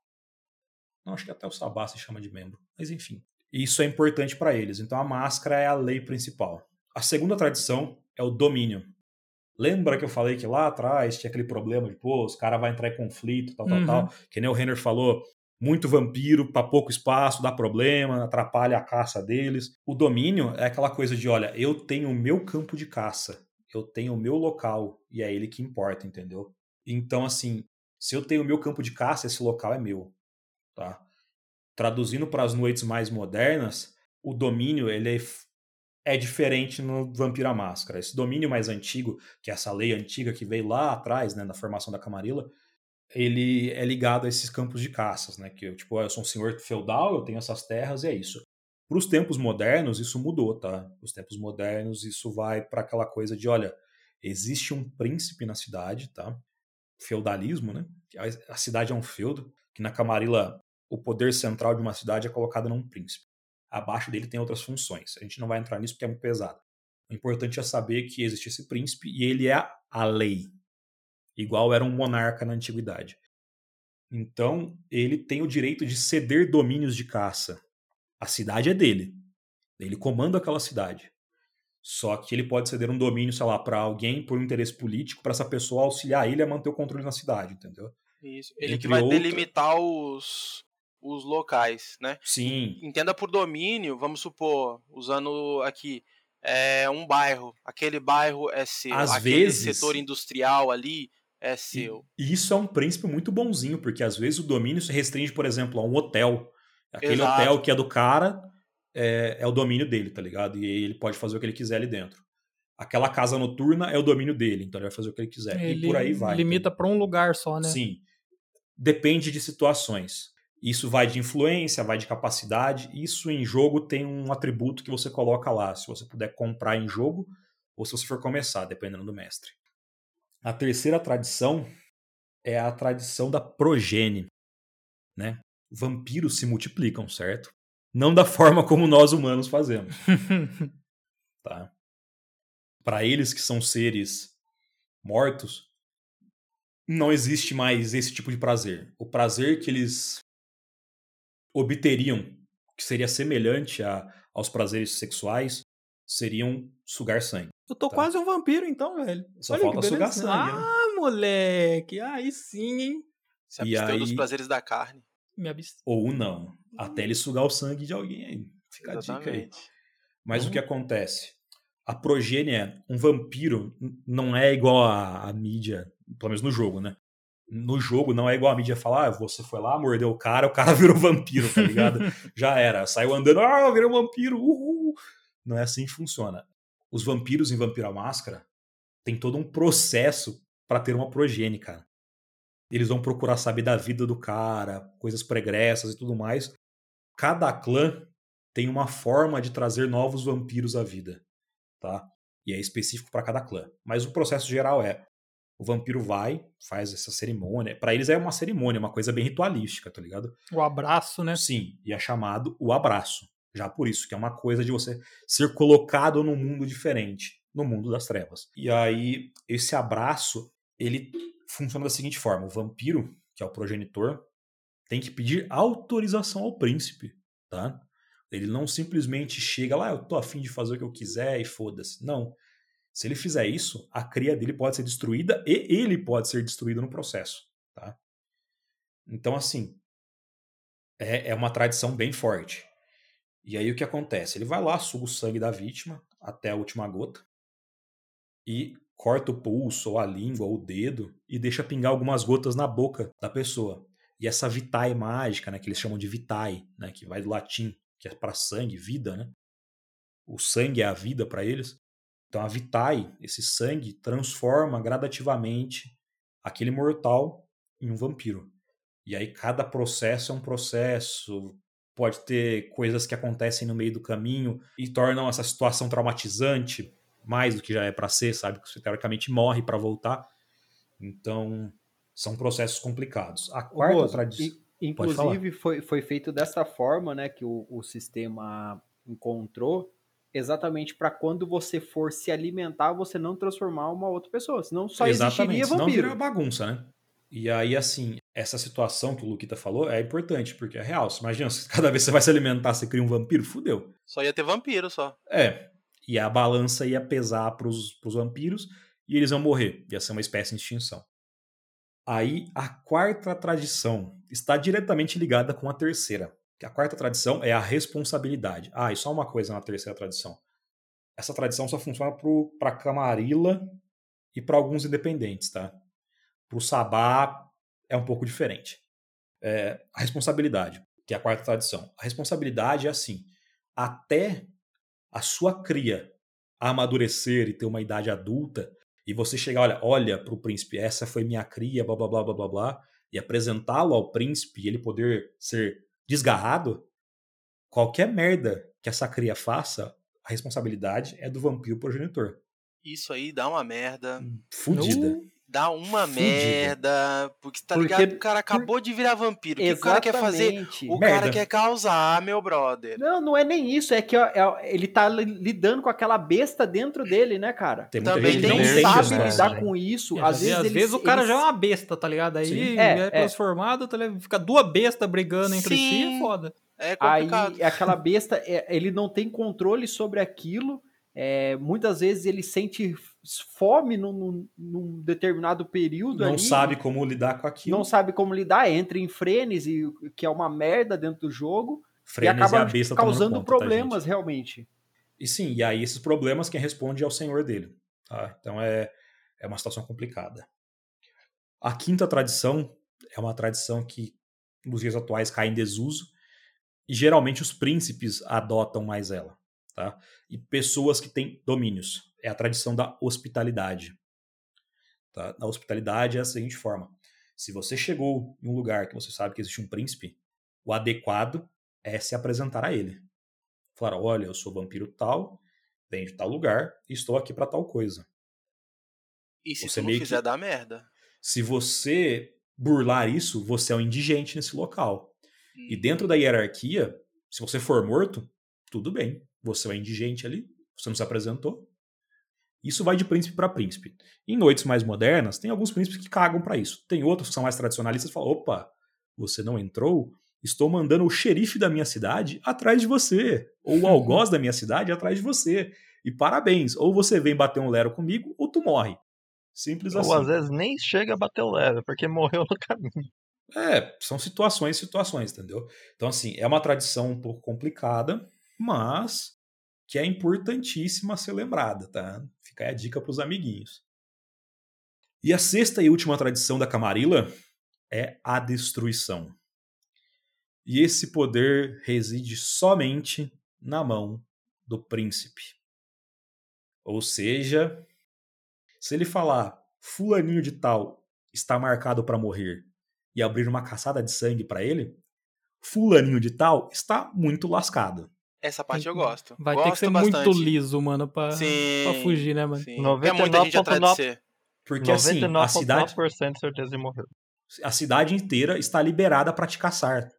Não, acho que até o Sabá se chama de membro. Mas enfim. Isso é importante para eles. Então a máscara é a lei principal. A segunda tradição é o domínio. Lembra que eu falei que lá atrás tinha aquele problema de, pô, os caras vão entrar em conflito, tal, uhum. tal, tal. Que nem o Renner falou, muito vampiro para pouco espaço, dá problema, atrapalha a caça deles. O domínio é aquela coisa de, olha, eu tenho o meu campo de caça, eu tenho o meu local e é ele que importa, entendeu? Então, assim, se eu tenho o meu campo de caça, esse local é meu, tá? Traduzindo para as noites mais modernas, o domínio ele é é diferente no Vampiro à Máscara. Esse domínio mais antigo, que é essa lei antiga que veio lá atrás, né, na formação da Camarilla, ele é ligado a esses campos de caças, né? Que tipo, eu sou um senhor feudal, eu tenho essas terras e é isso. Para os tempos modernos, isso mudou, tá? Os tempos modernos, isso vai para aquela coisa de, olha, existe um príncipe na cidade, tá? Feudalismo, né? A cidade é um feudo, que na Camarilla o poder central de uma cidade é colocado num príncipe. Abaixo dele tem outras funções. A gente não vai entrar nisso porque é muito pesado. O importante é saber que existe esse príncipe e ele é a lei, igual era um monarca na antiguidade. Então, ele tem o direito de ceder domínios de caça. A cidade é dele. Ele comanda aquela cidade. Só que ele pode ceder um domínio, sei lá, para alguém por um interesse político, para essa pessoa auxiliar ele a manter o controle na cidade, entendeu? Isso. Ele Entre que vai outra... delimitar os, os locais, né? Sim. Entenda por domínio, vamos supor, usando aqui é um bairro, aquele bairro é seu, Às aquele vezes, setor industrial ali é seu. E isso é um princípio muito bonzinho, porque às vezes o domínio se restringe, por exemplo, a um hotel. Aquele Exato. hotel que é do cara é, é o domínio dele, tá ligado? E ele pode fazer o que ele quiser ali dentro. Aquela casa noturna é o domínio dele, então ele vai fazer o que ele quiser. Ele e por aí vai. Limita para um lugar só, né? Sim. Depende de situações. Isso vai de influência, vai de capacidade. Isso em jogo tem um atributo que você coloca lá, se você puder comprar em jogo ou se você for começar, dependendo do mestre. A terceira tradição é a tradição da progênie, né? Vampiros se multiplicam, certo? Não da forma como nós humanos fazemos. tá? Para eles que são seres mortos, não existe mais esse tipo de prazer. O prazer que eles obteriam, que seria semelhante a, aos prazeres sexuais, seriam sugar sangue. Eu tô tá? quase um vampiro então, velho. Só Olha falta sugar sangue. Né? Ah, moleque. Aí sim, hein? Se absteu aí... dos prazeres da carne. Me absteu. Ou não. Até ele sugar o sangue de alguém aí. Fica Exatamente. a dica aí. Mas uhum. o que acontece? A progênie, um vampiro, não é igual a, a mídia, pelo menos no jogo, né? No jogo não é igual a mídia falar, ah, você foi lá, mordeu o cara, o cara virou vampiro, tá ligado? Já era. Saiu andando, ah, virou vampiro, uhul. Não é assim que funciona. Os vampiros em Vampiro à Máscara tem todo um processo para ter uma progenie, cara. Eles vão procurar saber da vida do cara, coisas pregressas e tudo mais. Cada clã tem uma forma de trazer novos vampiros à vida, tá? E é específico para cada clã. Mas o processo geral é: o vampiro vai, faz essa cerimônia. Para eles é uma cerimônia, uma coisa bem ritualística, tá ligado? O abraço, né? Sim, e é chamado o abraço. Já por isso, que é uma coisa de você ser colocado num mundo diferente, no mundo das trevas. E aí, esse abraço, ele funciona da seguinte forma: o vampiro, que é o progenitor, tem que pedir autorização ao príncipe, tá? Ele não simplesmente chega lá, eu tô afim de fazer o que eu quiser e foda-se. Não. Se ele fizer isso, a cria dele pode ser destruída e ele pode ser destruído no processo. Tá? Então, assim, é, é uma tradição bem forte. E aí o que acontece? Ele vai lá, suga o sangue da vítima até a última gota e corta o pulso, ou a língua, ou o dedo e deixa pingar algumas gotas na boca da pessoa. E essa vitae mágica, né, que eles chamam de vitae, né, que vai do latim, que é para sangue, vida, né? O sangue é a vida para eles. Então a Vitae, esse sangue, transforma gradativamente aquele mortal em um vampiro. E aí cada processo é um processo, pode ter coisas que acontecem no meio do caminho e tornam essa situação traumatizante mais do que já é para ser, sabe? Que você teoricamente morre para voltar. Então, são processos complicados. A quarta tradição. Inclusive, foi, foi feito dessa forma, né, que o, o sistema encontrou exatamente para quando você for se alimentar, você não transformar uma outra pessoa, senão só exatamente, existiria vampiro. Senão vira bagunça, né? E aí, assim, essa situação que o Luquita falou é importante, porque é real. Você imagina, se cada vez que você vai se alimentar, você cria um vampiro, fudeu. Só ia ter vampiro, só. É. E a balança ia pesar pros, pros vampiros e eles iam morrer. Ia ser uma espécie de extinção. Aí, a quarta tradição está diretamente ligada com a terceira. A quarta tradição é a responsabilidade. Ah, e só uma coisa na terceira tradição. Essa tradição só funciona para Camarilla e para alguns independentes, tá? Para o Sabá é um pouco diferente. É, a responsabilidade, que é a quarta tradição. A responsabilidade é assim: até a sua cria amadurecer e ter uma idade adulta, e você chegar, olha, olha para o príncipe, essa foi minha cria, blá blá blá blá blá blá, e apresentá-lo ao príncipe e ele poder ser desgarrado, qualquer merda que essa cria faça, a responsabilidade é do vampiro progenitor. Isso aí dá uma merda. Fudida. Uh dá uma merda. Porque tá porque, ligado? O cara acabou por... de virar vampiro. O que o cara quer fazer? O merda. cara quer causar, meu brother. Não, não é nem isso. É que ó, é, ele tá lidando com aquela besta dentro dele, né, cara? Tem Também ele não sabe lidar com isso. É, às vezes, às vezes o cara já é uma besta, tá ligado? Aí é, é, transformado, tá ligado? fica duas bestas brigando entre Sim. si, é foda. É complicado. Aí aquela besta, é, ele não tem controle sobre aquilo. É, muitas vezes ele sente fome num, num determinado período. Não ali, sabe como lidar com aquilo. Não sabe como lidar, entra em frenesi, que é uma merda dentro do jogo. Frenesi e acaba é causando conta, problemas, tá, realmente. E sim, e aí esses problemas quem responde é o senhor dele. Tá? Então é, é uma situação complicada. A quinta tradição é uma tradição que nos dias atuais cai em desuso e geralmente os príncipes adotam mais ela. Tá? E pessoas que têm domínios é a tradição da hospitalidade. Tá? Na hospitalidade é a seguinte forma: se você chegou em um lugar que você sabe que existe um príncipe, o adequado é se apresentar a ele. Falar: olha, eu sou vampiro tal, venho de tal lugar e estou aqui para tal coisa. E se você não fizer que... dar merda? Se você burlar isso, você é um indigente nesse local. Hum. E dentro da hierarquia, se você for morto, tudo bem. Você é indigente ali, você não se apresentou, isso vai de príncipe para príncipe. Em noites mais modernas, tem alguns príncipes que cagam para isso. Tem outros que são mais tradicionalistas e falam: opa, você não entrou? Estou mandando o xerife da minha cidade atrás de você. Ou o algoz da minha cidade atrás de você. E parabéns. Ou você vem bater um lero comigo, ou tu morre. Simples ou, assim. Ou às vezes nem chega a bater o lero, porque morreu no caminho. É, são situações situações, entendeu? Então, assim, é uma tradição um pouco complicada, mas que é importantíssima ser lembrada, tá? Fica aí a dica para os amiguinhos. E a sexta e última tradição da Camarilla é a destruição. E esse poder reside somente na mão do príncipe. Ou seja, se ele falar fulaninho de tal está marcado para morrer e abrir uma caçada de sangue para ele, fulaninho de tal está muito lascado. Essa parte eu gosto. Vai gosto ter que ser bastante. muito liso, mano, pra, sim, pra fugir, né, mano? Sim. 99. É muita gente atrás de ser. Porque assim, a cidade. certeza de morrer. A cidade inteira está liberada para te caçar.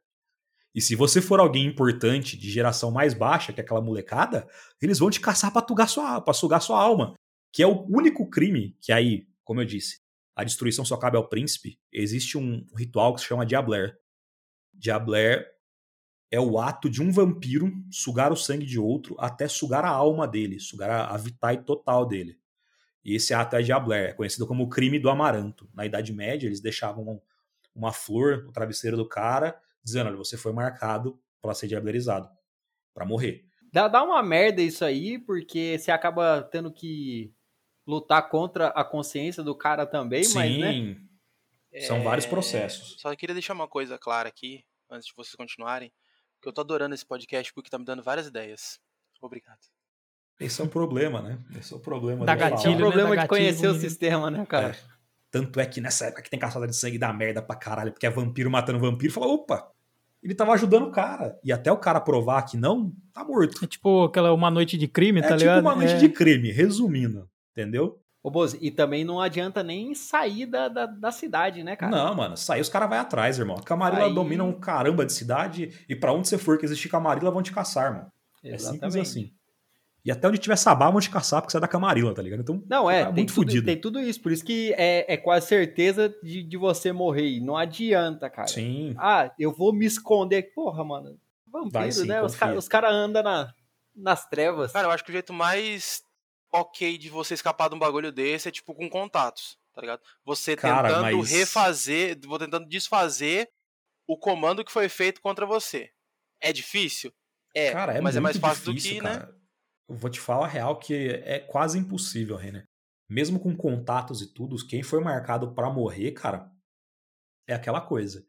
E se você for alguém importante, de geração mais baixa que aquela molecada, eles vão te caçar pra, tugar sua, pra sugar sua alma. Que é o único crime que aí, como eu disse, a destruição só cabe ao príncipe. Existe um ritual que se chama Diabler. Diabler é o ato de um vampiro sugar o sangue de outro até sugar a alma dele, sugar a, a vitae total dele. E esse ato é Diabler, é conhecido como o crime do amaranto. Na Idade Média, eles deixavam uma flor no travesseiro do cara, dizendo: olha, você foi marcado para ser diablerizado, para morrer. Dá, dá uma merda isso aí, porque você acaba tendo que lutar contra a consciência do cara também, Sim, mas, né? São é... vários processos. Só queria deixar uma coisa clara aqui, antes de vocês continuarem que eu tô adorando esse podcast porque tá me dando várias ideias. Obrigado. Esse é um problema, né? Esse é o problema da gatilho, É o problema né? de conhecer o sistema, né, cara? É. Tanto é que nessa época que tem caçada de sangue dá merda pra caralho, porque é vampiro matando vampiro, fala, opa, ele tava ajudando o cara. E até o cara provar que não, tá morto. É tipo aquela uma noite de crime, é tá tipo ligado? É tipo uma noite é. de crime, resumindo, entendeu? Ô, Bozo, e também não adianta nem sair da, da, da cidade, né, cara? Não, mano, sair os caras vai atrás, irmão. A Camarilla Aí... domina um caramba de cidade e para onde você for que existe Camarilla vão te caçar, mano. Exatamente. É simples assim. E até onde tiver sabá, vão te caçar porque você é da Camarilla, tá ligado? Então, não, é, tá muito tudo, fudido. Tem tudo isso, por isso que é, é quase certeza de, de você morrer. Não adianta, cara. Sim. Ah, eu vou me esconder. Porra, mano. Vampiro, sim, né? Confia. Os caras cara andam na, nas trevas. Cara, eu acho que o jeito mais ok de você escapar de um bagulho desse é tipo com contatos, tá ligado? Você cara, tentando mas... refazer, vou tentando desfazer o comando que foi feito contra você. É difícil? É, cara, é mas é mais fácil difícil, do que, né? cara. né? Eu vou te falar a real que é quase impossível, Renner. Mesmo com contatos e tudo, quem foi marcado para morrer, cara, é aquela coisa.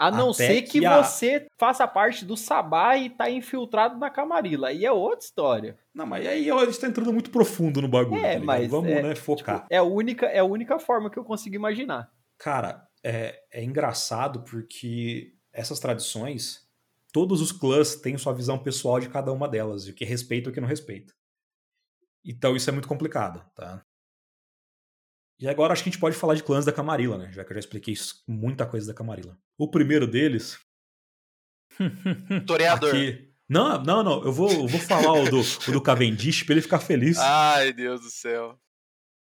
A não Até ser que, que a... você faça parte do Sabá e tá infiltrado na Camarilla. Aí é outra história. Não, mas aí a gente tá entrando muito profundo no bagulho. É, tá mas. Vamos, é, né, focar. Tipo, é, a única, é a única forma que eu consigo imaginar. Cara, é, é engraçado porque essas tradições, todos os clãs têm sua visão pessoal de cada uma delas, e o que respeita e o que não respeita. Então isso é muito complicado, tá? E agora acho que a gente pode falar de clãs da Camarilla, né? Já que eu já expliquei muita coisa da Camarilla. O primeiro deles. Toreador. Aqui... Não, não, não. Eu vou, eu vou falar o do, o do Cavendish pra ele ficar feliz. Ai, Deus do céu.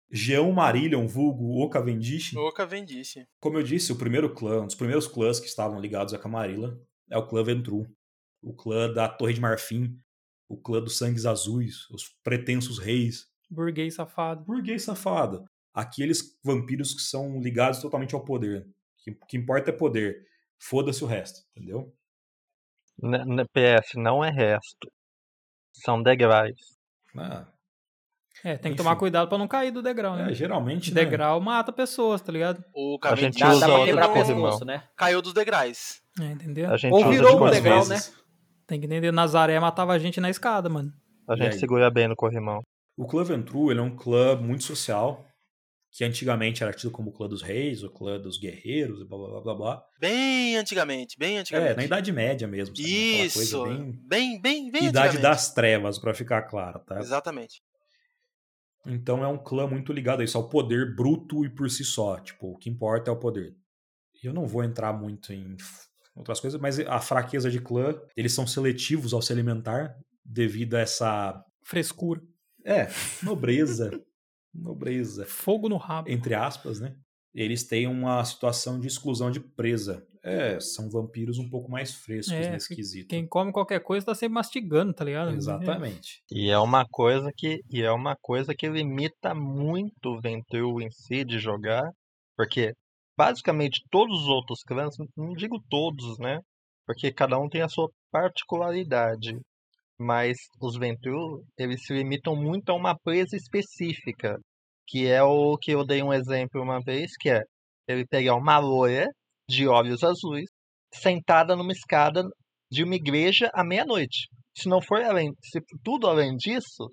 Jean Marillion, vulgo o Cavendish. O Cavendish. Como eu disse, o primeiro clã, um dos primeiros clãs que estavam ligados à Camarilla é o clã Ventru. O clã da Torre de Marfim. O clã dos Sangues Azuis. Os pretensos reis. Burguês safado. Burguês safado aqueles vampiros que são ligados totalmente ao poder. O que, importa é poder. Foda-se o resto, entendeu? N PS, não é resto. São degraus. Ah. É, tem que Enfim. tomar cuidado para não cair do degrau, né? É, geralmente. Né? Degrau né? mata pessoas, tá ligado? O a gente usa dá quebrar pescoço, né? Caiu dos degraus. É, entendeu? Ou virou um degrau, vezes. né? Tem que entender, Nazaré matava a gente na escada, mano. A gente segura bem no corrimão. O clã Ventru, ele é um clã muito social, que antigamente era tido como o clã dos reis, o clã dos guerreiros, blá blá blá blá. Bem antigamente, bem antigamente. É, na Idade Média mesmo. Sabe? Isso, bem, bem, bem, bem Idade das Trevas, para ficar claro, tá? Exatamente. Então é um clã muito ligado a isso, ao poder bruto e por si só. Tipo, o que importa é o poder. Eu não vou entrar muito em outras coisas, mas a fraqueza de clã, eles são seletivos ao se alimentar devido a essa frescura. É, nobreza. Nobreza. Fogo no rabo. Entre aspas, né? Eles têm uma situação de exclusão de presa. É, são vampiros um pouco mais frescos é, nesse quesito. Quem come qualquer coisa tá sempre mastigando, tá ligado? Exatamente. E é uma coisa que e é uma coisa que limita muito o Ventril em si de jogar, porque basicamente todos os outros clãs, não digo todos, né? Porque cada um tem a sua particularidade mas os Ventrue, eles se limitam muito a uma presa específica, que é o que eu dei um exemplo uma vez, que é ele pegar uma loira de olhos azuis sentada numa escada de uma igreja à meia-noite. Se não for além, se tudo além disso,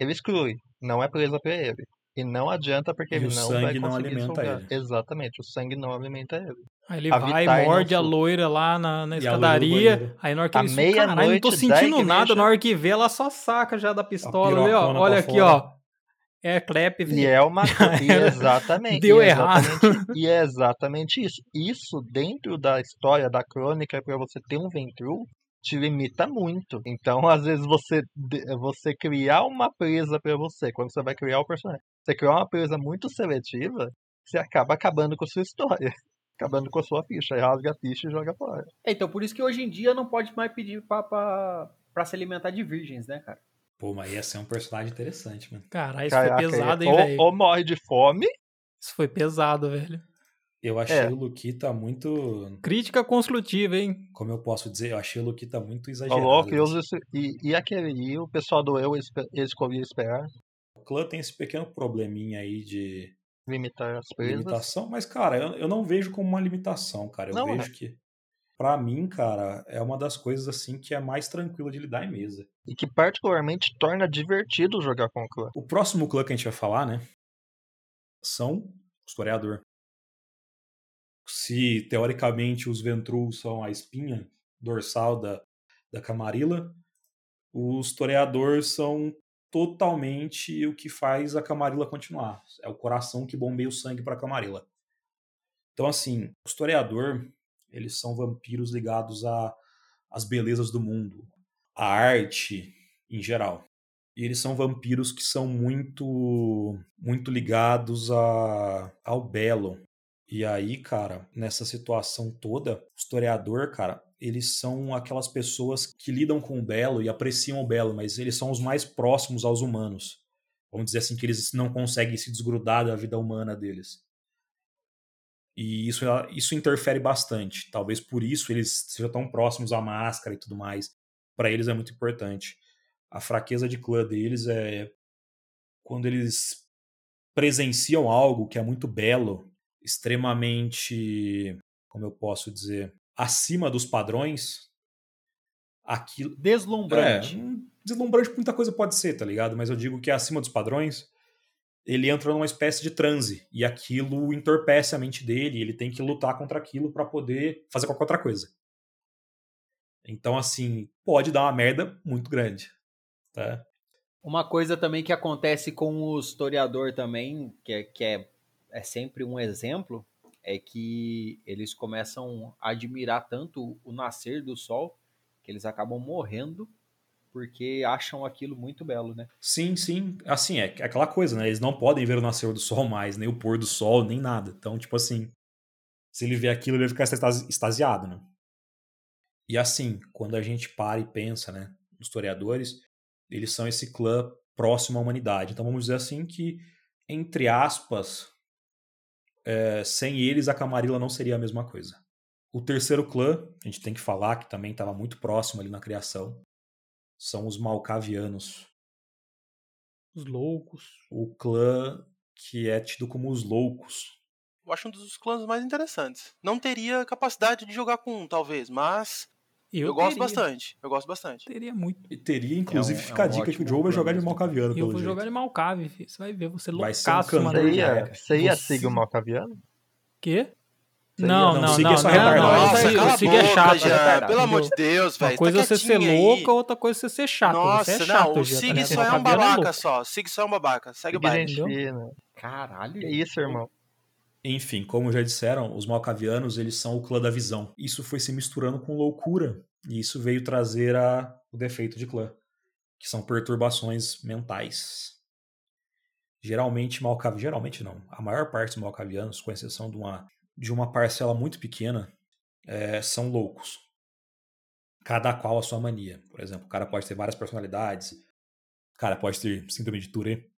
ele exclui, não é presa para ele. E não adianta porque e ele não vai conseguir não alimenta ele. Exatamente, o sangue não alimenta ele. Aí ele a vai e morde a loira lá na, na escadaria. Aí na hora que a ele meia caralho, não tô sentindo nada. Na hora que vê, ela só saca já da pistola. Ó, olha aqui, fora. ó. É clap. E é uma e exatamente. Deu e errado. e é exatamente isso. Isso dentro da história da crônica para você ter um Ventru te limita muito. Então, às vezes você você criar uma presa para você, quando você vai criar o personagem, você criar uma presa muito seletiva, você acaba acabando com a sua história acabando com a sua ficha. Aí rasga a ficha e joga fora. É, então por isso que hoje em dia não pode mais pedir pra se alimentar de virgens, né, cara? Pô, mas ia ser um personagem interessante, mano. Caralho, isso Caraca, foi pesado, hein, velho? Ou morre de fome. Isso foi pesado, velho. Eu achei é. o Luquita muito. Crítica construtiva, hein? Como eu posso dizer, eu achei o Luquita muito exagerado. Coloque, e, e aquele. E o pessoal do Eu escolhi esperar. O clã tem esse pequeno probleminha aí de limitar as presas. Limitação, mas, cara, eu, eu não vejo como uma limitação, cara. Eu não, vejo é. que, para mim, cara, é uma das coisas assim que é mais tranquila de lidar em mesa. E que particularmente torna divertido jogar com o clã. O próximo clã que a gente vai falar, né? São historiador. Se teoricamente os Ventrus são a espinha dorsal da, da Camarilla, os toreadores são totalmente o que faz a Camarilla continuar. É o coração que bombeia o sangue para a Camarilla. Então, assim, o historiador, eles são vampiros ligados às belezas do mundo, à arte em geral. E eles são vampiros que são muito muito ligados a, ao belo. E aí, cara, nessa situação toda, o historiador, cara, eles são aquelas pessoas que lidam com o belo e apreciam o belo, mas eles são os mais próximos aos humanos. Vamos dizer assim, que eles não conseguem se desgrudar da vida humana deles. E isso, isso interfere bastante. Talvez por isso eles sejam tão próximos à máscara e tudo mais. Para eles é muito importante. A fraqueza de clã deles é quando eles presenciam algo que é muito belo, extremamente, como eu posso dizer, acima dos padrões, aquilo. Deslumbrante. É, deslumbrante muita coisa pode ser, tá ligado? Mas eu digo que é acima dos padrões, ele entra numa espécie de transe e aquilo entorpece a mente dele, ele tem que lutar contra aquilo para poder fazer qualquer outra coisa. Então, assim, pode dar uma merda muito grande, tá? Uma coisa também que acontece com o historiador também, que é, que é, é sempre um exemplo, é que eles começam a admirar tanto o nascer do sol que eles acabam morrendo porque acham aquilo muito belo, né? Sim, sim. Assim, é aquela coisa, né? Eles não podem ver o nascer do sol mais, nem o pôr do sol, nem nada. Então, tipo assim, se ele vê aquilo, ele vai ficar extasiado, né? E assim, quando a gente para e pensa, né? Os historiadores, eles são esse clã próximo à humanidade. Então, vamos dizer assim que, entre aspas, é, sem eles a Camarilla não seria a mesma coisa. O terceiro clã, a gente tem que falar que também estava muito próximo ali na criação, são os Malcavianos. Os loucos. O clã que é tido como os loucos. Eu acho um dos clãs mais interessantes. Não teria capacidade de jogar com um, talvez, mas eu, eu gosto bastante. Eu gosto bastante. Teria muito. E teria, inclusive, é um, fica é um a dica que o Joe vai jogar de Malcaviano. Eu vou jeito. jogar de Malcave, você vai ver, você loucaço, um mano. Você ia, você ia seguir o Malcaviano? Quê? Não, não, não, Siga não, só não, não, o Sig é chato. Já, pelo amor de Deus, velho. Uma coisa é você ser louca, outra coisa é você ser chato. Nossa, você é chato, não, o Sig só é um babaca só. Sig só é um babaca. Segue o baile. Caralho. Que isso, irmão. Enfim, como já disseram, os Malcavianos, eles são o clã da visão. Isso foi se misturando com loucura e isso veio trazer a, o defeito de clã, que são perturbações mentais. Geralmente, malcav... geralmente não. A maior parte dos malcavianos, com exceção de uma, de uma parcela muito pequena, é, são loucos. Cada qual a sua mania. Por exemplo, o cara pode ter várias personalidades, o cara pode ter síndrome de Tourette,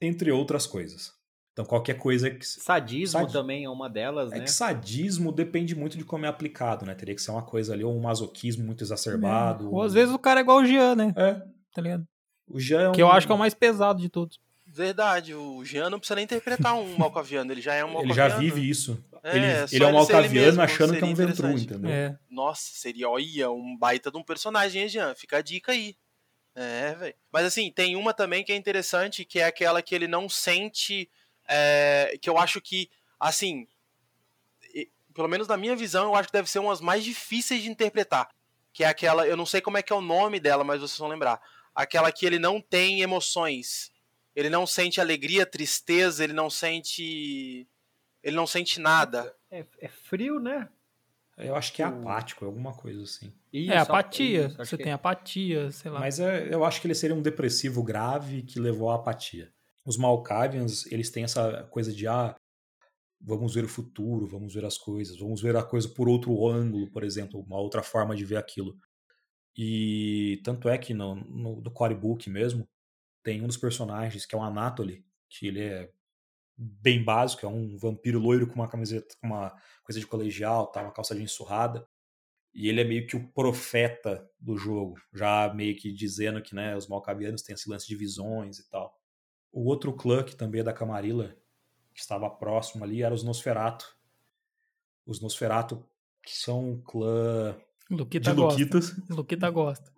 entre outras coisas. Então, qualquer coisa que. Sadismo Sad... também é uma delas, é né? É que sadismo depende muito de como é aplicado, né? Teria que ser uma coisa ali, ou um masoquismo muito exacerbado. É. Ou, ou às vezes o cara é igual o Jean, né? É. Tá ligado? O Jean é um... Que eu acho que é o mais pesado de todos. Verdade, o Jean não precisa nem interpretar um malcaviano, ele já é um malcaviano. Ele já vive isso. É, ele, ele é um malcaviano achando que é um ventru, entendeu? É. Nossa, seria, olha, um baita de um personagem, hein, Jean? Fica a dica aí. É, velho. Mas assim, tem uma também que é interessante, que é aquela que ele não sente é, que eu acho que, assim, pelo menos na minha visão, eu acho que deve ser umas mais difíceis de interpretar. Que é aquela, eu não sei como é que é o nome dela, mas vocês vão lembrar. Aquela que ele não tem emoções. Ele não sente alegria, tristeza, ele não sente. Ele não sente nada. É, é frio, né? Eu acho que é apático, alguma coisa assim. Isso, é, apatia. Isso, Você tem é. apatia, sei lá. Mas é, eu acho que ele seria um depressivo grave que levou à apatia. Os Malkavians, eles têm essa coisa de, ah, vamos ver o futuro, vamos ver as coisas, vamos ver a coisa por outro ângulo, por exemplo, uma outra forma de ver aquilo. E tanto é que no, no do core book mesmo, tem um dos personagens que é o Anatoly, que ele é bem básico, é um vampiro loiro com uma camiseta, com uma coisa de colegial, tá, uma calça de ensurrada. E ele é meio que o profeta do jogo, já meio que dizendo que né, os Malkavianos têm esse lance de visões e tal. O outro clã, que também é da Camarilla, que estava próximo ali, era os Nosferato. Os Nosferato, que são um clã Luquita de Luquitas. Gosta. Luquita gosta.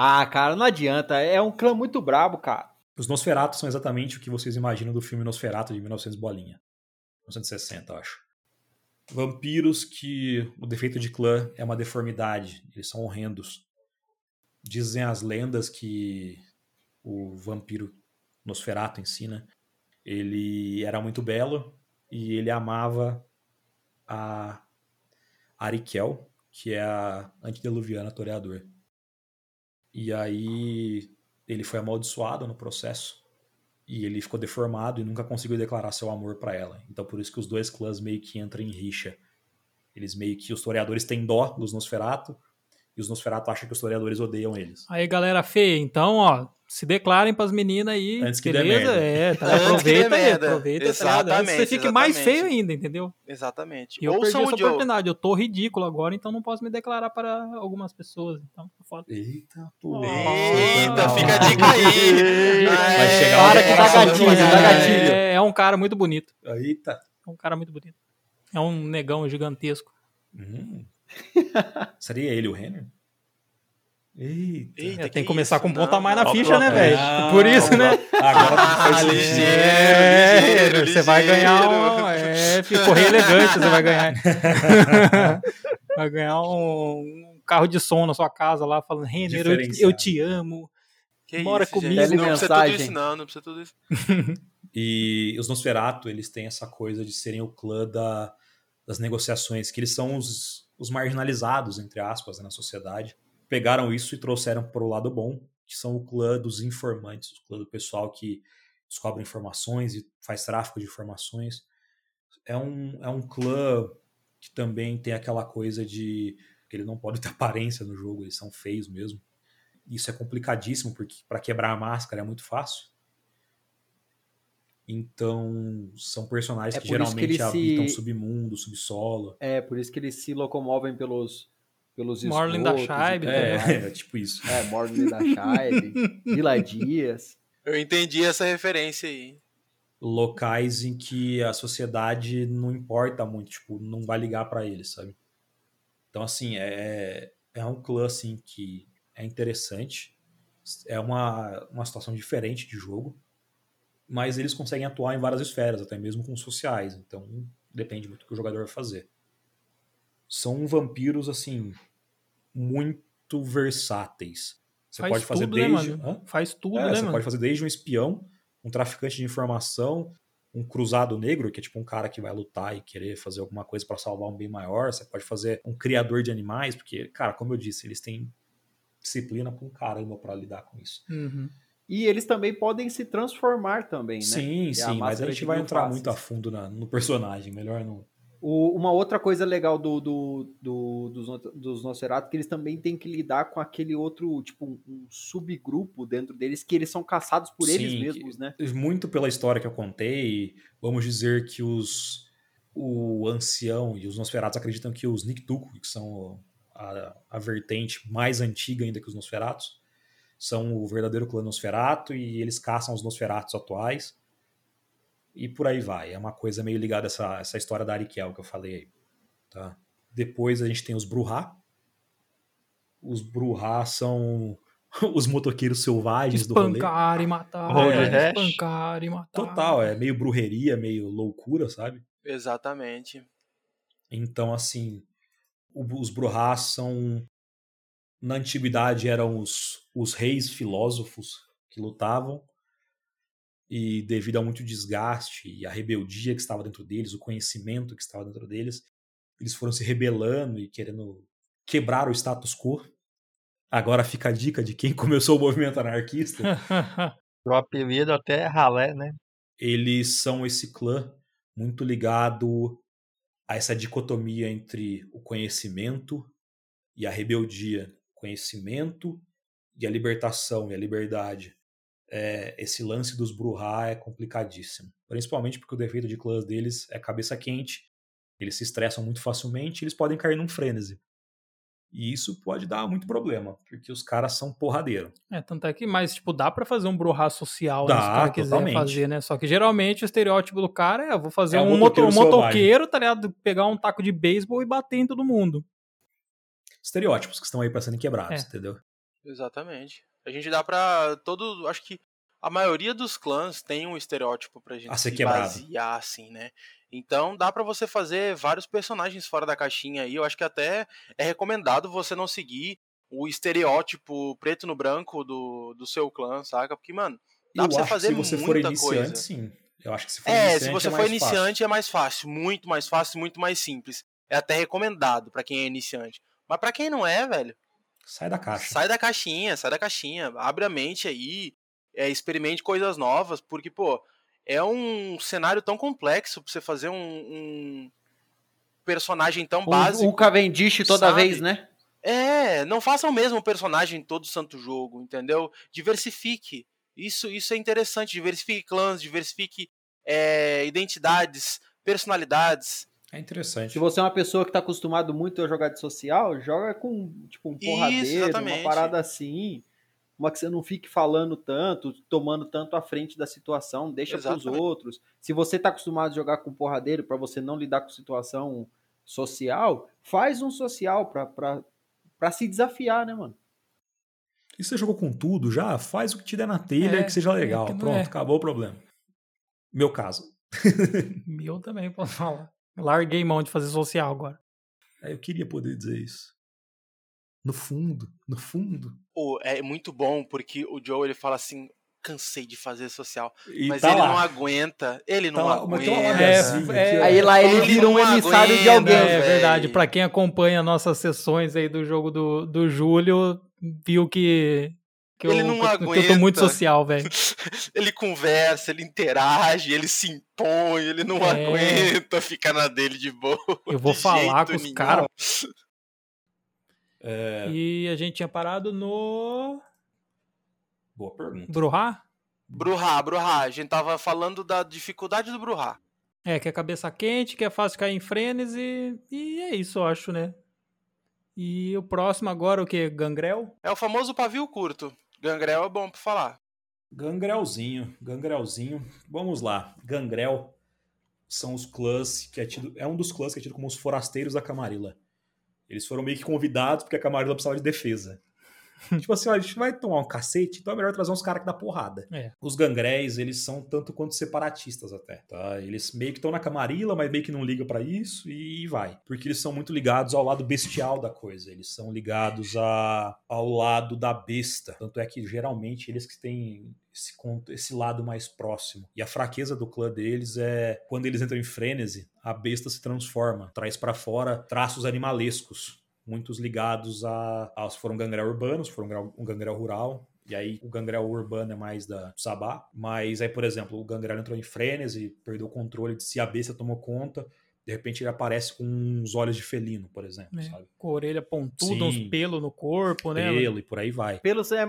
Ah, cara, não adianta. É um clã muito brabo, cara. Os Nosferato são exatamente o que vocês imaginam do filme Nosferato de 1900 bolinha. 1960, acho. Vampiros que o defeito de clã é uma deformidade. Eles são horrendos. Dizem as lendas que o vampiro Nosferato em si, né? Ele era muito belo e ele amava a Arikel, que é a antediluviana toreador. E aí ele foi amaldiçoado no processo e ele ficou deformado e nunca conseguiu declarar seu amor para ela. Então por isso que os dois clãs meio que entram em rixa. Eles meio que os toreadores têm dó dos Nosferatu e os Nosferatu acham que os toreadores odeiam eles. Aí, galera feia, então, ó, se declarem pras meninas aí. Antes que beleza? É, tá, aproveita aí, aproveita. Exatamente. Tá você fique mais feio ainda, entendeu? Exatamente. E eu perdi essa oportunidade. Eu tô ridículo agora, então não posso me declarar para algumas pessoas. Então, tá foda. Eita, pô. Eita, fica a dica aí. Vai chegar Cara o que dá gatilho. É, é um cara muito bonito. Eita. É um cara muito bonito. É um negão gigantesco. Hum. Seria ele o Renner? Eita. Eita, É, que tem que começar isso? com um ponto a mais na não. ficha, né, velho? Ah, Por isso, né? Agora faz Ah, ligeiro. É, ligeiro, você vai ganhar um. É, correr elegante, você vai ganhar. vai ganhar um, um carro de som na sua casa lá, falando, Renner, eu, te- eu te amo. Que Bora isso, comigo. gente. Não precisa tudo isso, não. Não precisa tudo isso. E os Nosferatu, eles têm essa coisa de serem o clã da- das negociações, que eles são os, os marginalizados, entre aspas, né, na sociedade. Pegaram isso e trouxeram para o lado bom, que são o clã dos informantes, o clã do pessoal que descobre informações e faz tráfico de informações. É um, é um clã que também tem aquela coisa de que ele não pode ter aparência no jogo, eles são feios mesmo. Isso é complicadíssimo, porque para quebrar a máscara é muito fácil. Então, são personagens É que isso que geralmente eles se- habitam submundo, subsolo. É, por isso que eles se locomovem pelos, pelos Morlin da Scheibe, tudo É, é tipo isso. É, Morlin da Scheibe, Vila Dias. Eu entendi essa referência aí. Locais em que a sociedade não importa muito, tipo, não vai ligar pra eles, sabe? Então, assim, é, é um clã, assim, que é interessante. É uma, uma situação diferente de jogo. Mas eles conseguem atuar em várias esferas, até mesmo com sociais. Então, depende muito do que o jogador vai fazer. São vampiros, assim, muito versáteis. Você Faz pode fazer tudo, né, desde. Hã? Faz tudo, É, né, você mano? pode fazer desde um espião, um traficante de informação, um cruzado negro, que é tipo um cara que vai lutar e querer fazer alguma coisa pra salvar um bem maior. Você pode fazer um criador de animais, porque, cara, como eu disse, eles têm disciplina pra um caramba pra lidar com isso. Uhum. E eles também podem se transformar também, né? Sim, a sim, mas a gente vai entrar faces. muito a fundo na- no personagem, melhor não. O- uma outra coisa legal do, do, do- dos, dos Nosferatu é que eles também têm que lidar com aquele outro, tipo, um, subgrupo dentro deles, que eles são caçados por eles Sim, mesmos, né? Muito pela história que eu contei, vamos dizer que os o ancião e os Nosferatos acreditam que os Nictuco, que são a, a vertente mais antiga ainda que os Nosferatos, são o verdadeiro clã Nosferato e eles caçam os Nosferatos atuais. E por aí vai. É uma coisa meio ligada a essa, essa história da Arikel que eu falei aí. Tá? Depois a gente tem os Bruhá. Os Bruhá são os motoqueiros selvagens do rolê. Espancar e matar. É. Espancar e matar. Total, é meio brujeria, meio loucura, sabe? Exatamente. Então, assim, os Bruhá são. Na antiguidade eram os, os reis filósofos que lutavam, e devido a muito desgaste e a rebeldia que estava dentro deles, o conhecimento que estava dentro deles, eles foram se rebelando e querendo quebrar o status quo. Agora fica a dica de quem começou o movimento anarquista. O apelido até é ralé, né? eles são esse clã muito ligado a essa dicotomia entre o conhecimento e a rebeldia. Conhecimento e a libertação e a liberdade. É, esse lance dos Bruhá é complicadíssimo. Principalmente porque o defeito de clãs deles é cabeça quente. Eles se estressam muito facilmente e eles podem cair num frenesi. E isso pode dar muito problema, porque os caras são porradeiro. É, tanto é que, mas, tipo, dá pra fazer um Bruhá social, né, Dá, se o cara quiser totalmente. fazer, né? Só que geralmente o estereótipo do cara é, eu vou fazer É um um, moto- motoqueiro motoqueiro, tá ligado? Pegar um taco de beisebol e bater em todo mundo. Estereótipos que estão aí para serem quebrados, É. entendeu? Exatamente. A gente dá pra todo. Acho que a maioria dos clãs tem um estereótipo pra gente A ser se quebrado. basear, assim, né? Então dá pra você fazer vários personagens fora da caixinha aí. Eu acho que até é recomendado você não seguir o estereótipo preto no branco do, do seu clã, saca? Porque, mano, dá Eu pra você acho fazer que se você for muita iniciante, coisa. sim. Eu acho que se for É, iniciante se você é for mais iniciante é mais fácil, muito mais fácil, muito mais simples. É até recomendado pra quem é iniciante. Mas pra quem não é, velho, Sai da caixa. Sai da caixinha, sai da caixinha. Abre a mente aí, é, experimente coisas novas, porque, pô, é um cenário tão complexo pra você fazer um, um personagem tão um, básico. Um Cavendish toda sabe? vez, né? É, não faça o mesmo personagem em todo santo jogo, entendeu? Diversifique. Isso, isso é interessante. Diversifique clãs, diversifique é, identidades, personalidades. É interessante. Se você é uma pessoa que está acostumado muito a jogar de social, joga com tipo um Isso, porradeiro, uma exatamente. parada assim. Uma que você não fique falando tanto, tomando tanto à frente da situação, deixa para os outros. Se você está acostumado a jogar com porradeiro para você não lidar com situação social, faz um social para se desafiar, né, mano? E você jogou com tudo já, faz o que te der na telha É, que seja é legal. que não Pronto, é. acabou o problema. Meu caso. Meu também, posso falar. Larguei mão de fazer social agora. É, Eu queria poder dizer isso. No fundo, no fundo. Pô, é muito bom porque o Joe ele fala assim: cansei de fazer social. E Mas tá ele lá. não aguenta. Ele não Tá lá, mas tem uma aguenta. É, ó. Aí lá ele Ele vira um não emissário de aguenta, alguém. É velho. verdade. Pra quem acompanha nossas sessões aí do jogo do, do Júlio, viu que, que, Ele eu, não que eu tô aguenta. muito social, velho. Ele conversa, ele interage, ele se impõe, ele não É. aguenta ficar na dele de boa. Eu vou de falar jeito com os nenhum. caras. É, E a gente tinha parado no. Boa pergunta. Bruhá? Bruhá, Bruhá. A gente tava falando da dificuldade do Bruhá. É, que é cabeça quente, que é fácil cair em frenesi. E é isso, eu acho, né? E o próximo agora, o que? Gangrel? É o famoso pavio curto. Gangrel é bom pra falar. Gangrelzinho, gangrelzinho. Vamos lá. Gangrel são os clãs que é tido. É um dos clãs que é tido como os forasteiros da Camarilla. Eles foram meio que convidados porque a Camarilla precisava de defesa. tipo assim, ó, a gente vai tomar um cacete, então é melhor trazer uns caras que dá porrada. É. Os gangréis, eles são tanto quanto separatistas até, tá? Eles meio que estão na Camarilla, mas meio que não ligam pra isso e vai. Porque eles são muito ligados ao lado bestial da coisa. Eles são ligados a, ao lado da besta. Tanto é que geralmente eles que têm esse, esse lado mais próximo. E a fraqueza do clã deles é quando eles entram em frenesi, a besta se transforma, traz pra fora traços animalescos muitos ligados a, a se for um gangrel urbano, se for um, gangrel rural. E aí o gangrel urbano é mais da Sabá. Mas aí, por exemplo, o gangrel entrou em frenesi, perdeu o controle de se a besta tomou conta. De repente ele aparece com uns olhos de felino, por exemplo, É, sabe? Com a orelha pontuda, uns Sim. pelos no corpo, né? Pelo e por aí vai. Pelos é,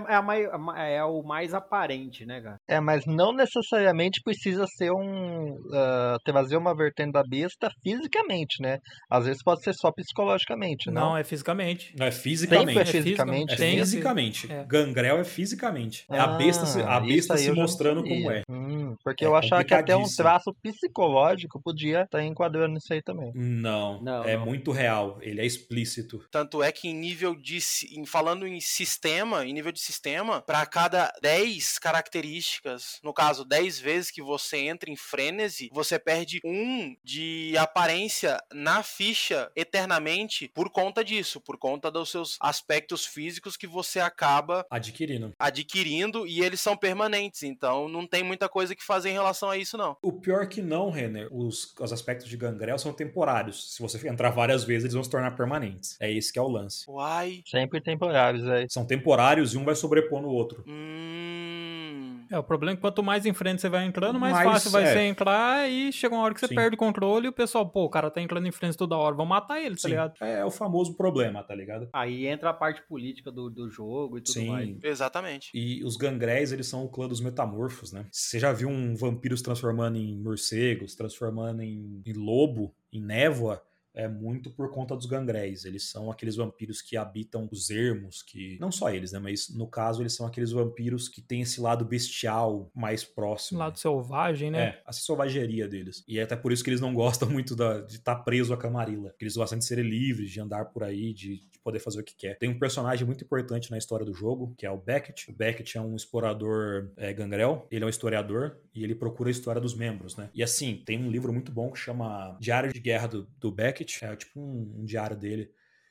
é, é o mais aparente, né, cara? É, mas não necessariamente precisa ser um. ah, trazer uma vertente da besta fisicamente, né? Às vezes pode ser só psicologicamente, não? Não, é fisicamente. Não é fisicamente. Sempre é É fisicamente. É Tem esse- fisicamente. é. Gangrel é fisicamente. É a Ah, besta, se- a isso besta se mostrando como é. Hum, porque É eu achava que até um traço psicológico podia estar enquadrando isso aí também. Não, Não, é não. muito real. Ele é explícito. Tanto é que em nível de. Em, falando em sistema, em nível de sistema, para cada 10 características, no caso, 10 vezes que você entra em frenesi, você perde um de aparência na ficha eternamente por conta disso, por conta dos seus aspectos físicos que você acaba Adquirindo. adquirindo e eles são permanentes. Então não tem muita coisa que fazer em relação a isso, não. O pior que não, Renner, os, os aspectos de gangrel são temporários. Se você entrar várias vezes, eles vão se tornar permanentes. É esse que é o lance. Uai. Sempre temporários, é. São temporários e um vai sobrepor no outro. Hum. É, o problema é que quanto mais em frente você vai entrando, mais Mais, fácil vai é. ser entrar e chega uma hora que você Sim. perde o controle e o pessoal, pô, o cara tá entrando em frente toda hora, vamos matar ele, tá Sim, ligado? é o famoso problema, tá ligado? Aí entra a parte política do, do jogo e tudo Sim. mais. Exatamente. E os gangréis, eles são o clã dos metamorfos, né? Você já viu um vampiro se transformando em morcego, se transformando em, em lobo, em névoa? É muito por conta dos gangréis. Eles são aqueles vampiros que habitam os ermos, que. Não só eles, né? Mas no caso, eles são aqueles vampiros que têm esse lado bestial mais próximo. Lado né? selvagem, né? É, a selvageria deles. E é até por isso que eles não gostam muito da- de estar preso à camarila. Eles gostam de serem livres, de andar por aí, de poder fazer o que quer. Tem um personagem muito importante na história do jogo, que é o Beckett. O Beckett é um explorador é, gangrel, ele é um historiador e ele procura a história dos membros, né? E assim, tem um livro muito bom que chama Diário de Guerra do, do Beckett. É tipo um, um diário dele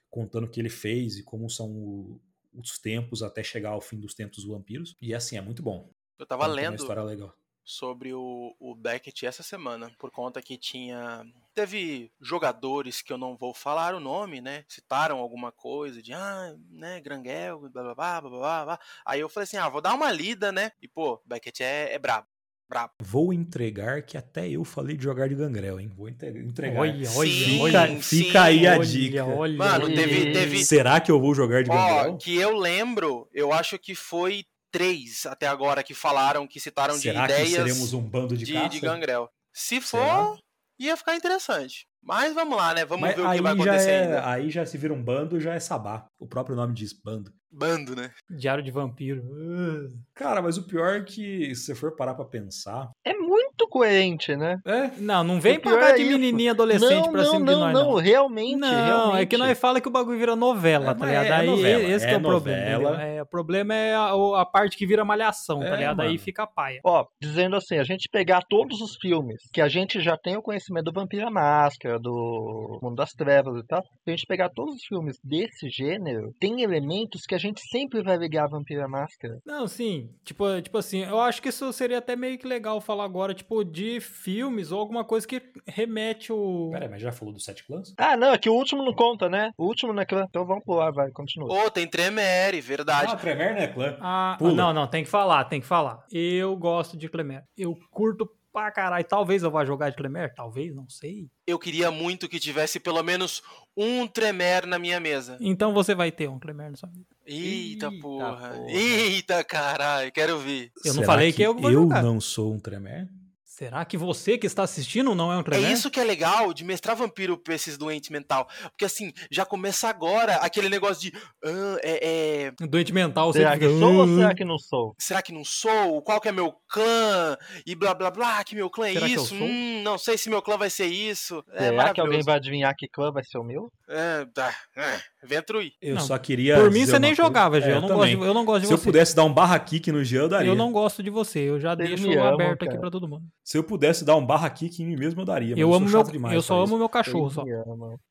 contando o que ele fez e como são o- os tempos até chegar ao fim dos tempos dos vampiros. E assim, é muito bom. Eu tava uma lendo história legal. sobre o, o Beckett essa semana, por conta que tinha teve jogadores que eu não vou falar o nome, né? Citaram alguma coisa de, ah, né, Granguel, blá blá blá blá blá blá. Aí eu falei assim, ah, vou dar uma lida, né? E pô, Beckett é, é brabo. Brabo. Vou entregar que até eu falei de jogar de gangrel, hein? Vou entregar. Olha, olha, fica, olha, fica aí a olha, dica. olha, Mano, olha. teve- teve- Será que eu vou jogar de Ó, gangrel? que eu lembro, eu acho que foi três até agora que falaram, que citaram Será de que ideias seremos um bando de, de, de gangrel. Se for, Será? Ia ficar interessante. Mas vamos lá, né? Vamos Mas ver o que vai acontecer é, ainda. aí já se vira um bando, já é sabá. O próprio nome diz bando. Bando, né? Diário de vampiro. Uh. Cara, mas o pior é que se você for parar pra pensar. É muito coerente, né? É, Não, não vem O pior pagar é de isso. menininha adolescente não, pra não, cima não, de nós, não, não. realmente, Não, realmente. é que nós fala que o bagulho vira novela, É, tá ligado? é Aí novela, esse que é é o problema. É, o problema é a, a parte que vira malhação, tá É, ligado? Aí mano. fica paia. Ó, dizendo assim, a gente pegar todos os filmes que a gente já tem o conhecimento do Vampira Máscara, do Mundo das Trevas e tal, se a gente pegar todos os filmes desse gênero, tem elementos que a gente sempre vai ligar a Vampira Máscara. Não, sim. Tipo, tipo assim, eu acho que isso seria até meio que legal falar agora, tipo, de filmes ou alguma coisa que remete o. pera aí, mas já falou dos sete clãs? Ah, não, é que o último não conta, né? O último não é clã. Então vamos pular, vai, continua. Ô, tem Tremere, verdade. Ah, Tremere não é clã. Ah, Pula. não, não, tem que falar, tem que falar. Eu gosto de Clemer. Eu curto pra caralho. Talvez eu vá jogar de Clemer, talvez, não sei. Eu queria muito que tivesse pelo menos um Tremere na minha mesa. Então você vai ter um Clemer na sua vida. Eita, Eita porra. porra. Eita, caralho. Quero ver. Eu não Será falei que eu vou Eu jogar. não sou um Tremere? Será que você que está assistindo não é um Clemer? É isso que é legal de mestrar vampiro pra esses doentes mental. Porque assim, já começa agora aquele negócio de. ah, é, é, Doente mental, você Será que fica, sou ou "Ah". será que não sou? será que não sou? Qual que é meu clã? E blá blá blá, que meu clã é Será que eu isso? sou? Hum, não sei se meu clã vai ser isso. É será que maravilhoso. alguém vai adivinhar que clã vai ser o meu? É, tá. É, ventrui. Eu Não, só queria. Por mim você nem coisa. jogava, Gê. É, eu, não também. gosto de, eu não gosto de Se eu você. pudesse dar um barra kick no Jean, eu daria. Eu não gosto de você. Eu já Vocês deixo aberto aqui pra todo mundo. Se eu pudesse dar um barra kick em mim mesmo, eu daria. mas Eu sou amo meu, demais eu só amo isso. meu cachorro só.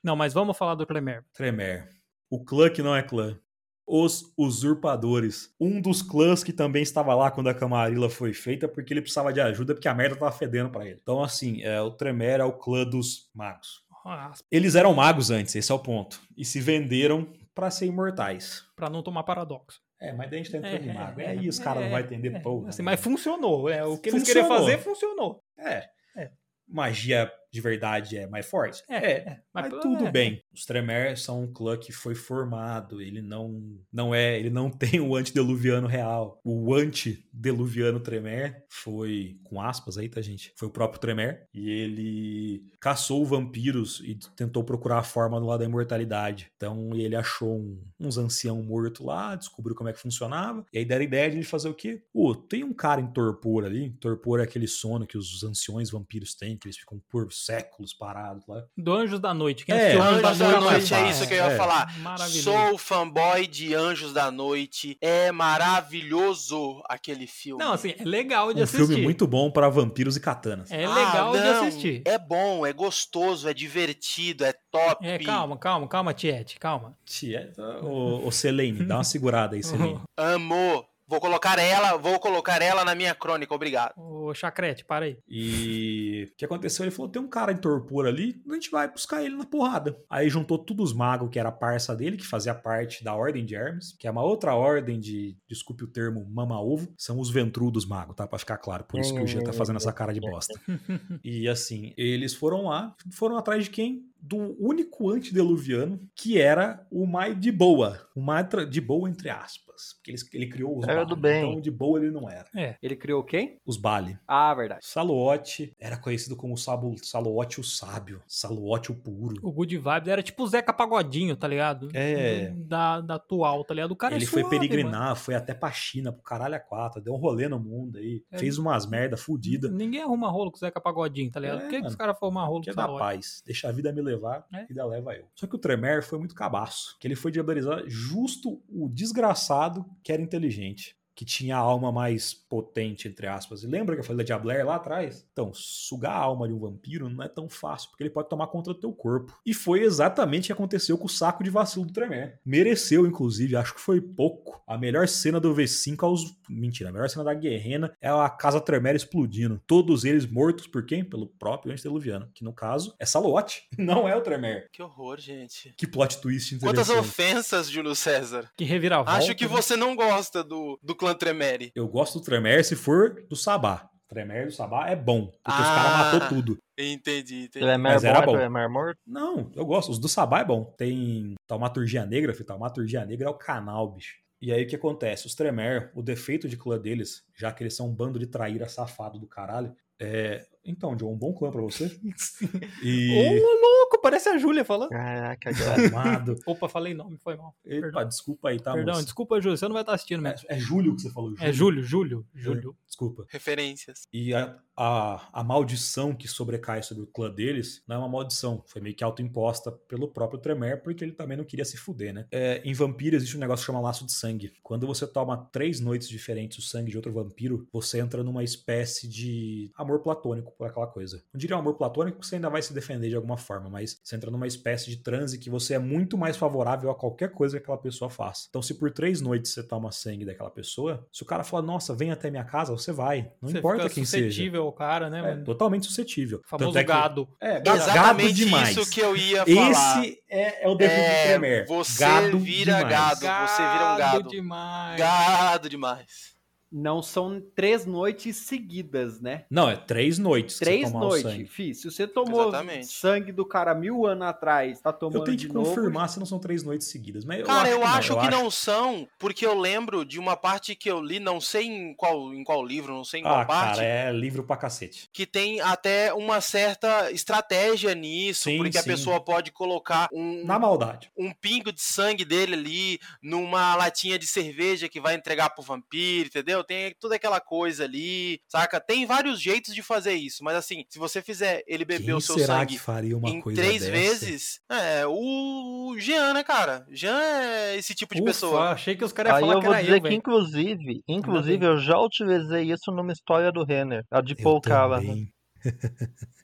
Não, mas vamos falar do Clemer. Tremere. O clã que não é clã. Os Usurpadores. Um dos clãs que também estava lá quando a Camarilla foi feita, porque ele precisava de ajuda, porque a merda tava fedendo pra ele. Então, assim, é, o Tremere é o clã dos magos. Ah, Eles eram magos antes, esse é o ponto. E se venderam pra ser imortais. pra não tomar paradoxo. É, mas daí a gente tá entrando É, em mago. é, aí os caras não vão entender é, porra. assim, mas funcionou. É, o que eles Funcionou. queriam fazer funcionou. É. É. Magia de verdade é mais forte? É, Mas, mas- tudo é. bem. Os Tremere são um clã que foi formado. Ele não, não é, ele não tem o antediluviano real. O antediluviano Tremere foi com aspas aí, tá gente? Foi o próprio Tremere e ele caçou vampiros e tentou procurar a forma do lado da imortalidade. Então ele achou um- uns ancião morto lá, descobriu como é que funcionava e aí deram a ideia de ele fazer o quê? Pô, tem um cara em torpor ali. Torpor é aquele sono que os anciões vampiros têm, que eles ficam por séculos parados lá. Do Anjos da Noite. Quem É, assistiu Anjos da Noite Noite, é é isso que eu ia é. falar. Sou fanboy de Anjos da Noite. É maravilhoso aquele filme. Não, assim, é legal de um assistir. filme muito bom para vampiros e katanas. É Ah, legal de não, assistir. É bom, é gostoso, é divertido, é top. É, calma, calma, calma, Tiete, calma. Tia, ô, ô Selene, dá uma segurada aí, Selene. Amo. Vou colocar ela, vou colocar ela na minha crônica, obrigado. Ô, Chacrete, para aí. E o que aconteceu? Ele falou: tem um cara em torpor ali, a gente vai buscar ele na porrada. Aí juntou todos os magos que era a parça dele, que fazia parte da Ordem de Hermes, que é uma outra ordem de, desculpe o termo, mama-ovo. São os ventrudos magos, tá? Pra ficar claro. Por isso que o Jean tá fazendo essa cara de bosta. E assim, eles foram lá, foram atrás de quem? Do único antediluviano, que era o mais de boa. O mais de boa, entre aspas. Porque ele, ele criou os Era Bali. do bem. Então, de boa ele não era. Ele criou quem? Os Bali. Ah, verdade. Saluote era conhecido como Sabo, Saluote o Sábio, Saluote o Puro. O Good Vibes era tipo o Zeca Pagodinho, tá ligado? É. Da, da atual, tá ligado? O cara Ele é foi suave, peregrinar, mano. foi até pra China, pro caralho a quatro, deu um rolê no mundo aí, É. fez umas merda fudida. Ninguém arruma rolo com o Zeca Pagodinho, tá ligado? É, Por que, que os caras foram arrumar rolo Que com é o da Salote? paz. Deixa a vida me levar, É. a vida leva eu. Só que o Tremere foi muito cabaço. Que ele foi diabolizar justo o desgraçado que era inteligente. Que tinha a alma mais potente, entre aspas. E lembra que eu falei da Diabler lá atrás? Então, sugar a alma de um vampiro não é tão fácil, porque ele pode tomar conta do teu corpo. E foi exatamente o que aconteceu com o saco de vacilo do Tremere. Mereceu, inclusive, acho que foi pouco. A melhor cena do V5 aos. Mentira, a melhor cena da Guerrena é a casa Tremere explodindo. Todos eles mortos por quem? Pelo próprio antediluviano, que no caso é Salote, não é o Tremere. Que horror, gente. Que plot twist interessante. Quantas ofensas, Júlio César. Que reviravolta. Acho que né? você não gosta do, do clã Tremere. Eu gosto do Tremere se for do Sabá. Tremere do Sabá é bom, porque ah, os caras matou tudo. Entendi, entendi. Tremere Mas era bom. Tremere morto? Não, eu gosto. Os do Sabá é bom. Tem Taumaturgia Negra, filho. Taumaturgia Negra é o canal, bicho. E aí o que acontece? Os Tremere, o defeito de clã deles, já que eles são um bando de traíra safado do caralho, é, então, John, um bom clã pra você. e... Ô, louco, parece a Júlia falando. Caraca, amado. Opa, falei nome, foi mal. Epa, Perdão. desculpa aí, tá, Perdão, moça? desculpa, Júlia, você não vai estar assistindo mesmo. É, é Júlio que você falou, Júlio. É Júlio, Júlio, Júlio. É, desculpa. Referências. E a, a, a maldição que sobrecai sobre o clã deles não é uma maldição, foi meio que autoimposta pelo próprio Tremere, porque ele também não queria se fuder, né? É, em vampiro existe um negócio que chama laço de sangue. Quando você toma três noites diferentes o sangue de outro vampiro, você entra numa espécie de amor platônico por aquela coisa. Não diria um amor platônico, você ainda vai se defender de alguma forma, mas você entra numa espécie de transe que você é muito mais favorável a qualquer coisa que aquela pessoa faça. Então, se por três noites você toma sangue daquela pessoa, se o cara falar, nossa, vem até minha casa, você vai. Não você importa quem seja. Ao cara, né? É, totalmente suscetível. O famoso é que, gado. É, Exatamente demais. isso que eu ia falar. Esse é, é o defeito é, do Premier. Você gado vira demais. gado, você vira um gado. Gado demais. Gado demais não são três noites seguidas, né? Não, é três noites. Três noites, Fih. Se você tomou Exatamente. sangue do cara mil anos atrás, tá tomando. Eu tenho que confirmar novo. se não são três noites seguidas. Mas cara, eu acho, que, não. eu acho que não são, porque eu lembro de uma parte que eu li, não sei em qual, em qual livro, não sei em qual ah, parte. Cara, é livro pra cacete. Que tem até uma certa estratégia nisso, sim, porque sim. a pessoa pode colocar um. Na maldade. Um pingo de sangue dele ali numa latinha de cerveja que vai entregar pro vampiro, entendeu? Tem toda aquela aquela coisa ali, saca? Tem vários jeitos de fazer isso, mas assim, se você fizer ele beber Quem o seu sangue em três dessa? vezes, é o Jean, né, cara? Jean é esse tipo de Ufa, pessoa. achei que os caras iam falar eu que era dizer eu, que, inclusive, inclusive, eu já utilizei isso numa história do Renner, a de Paul Callahan.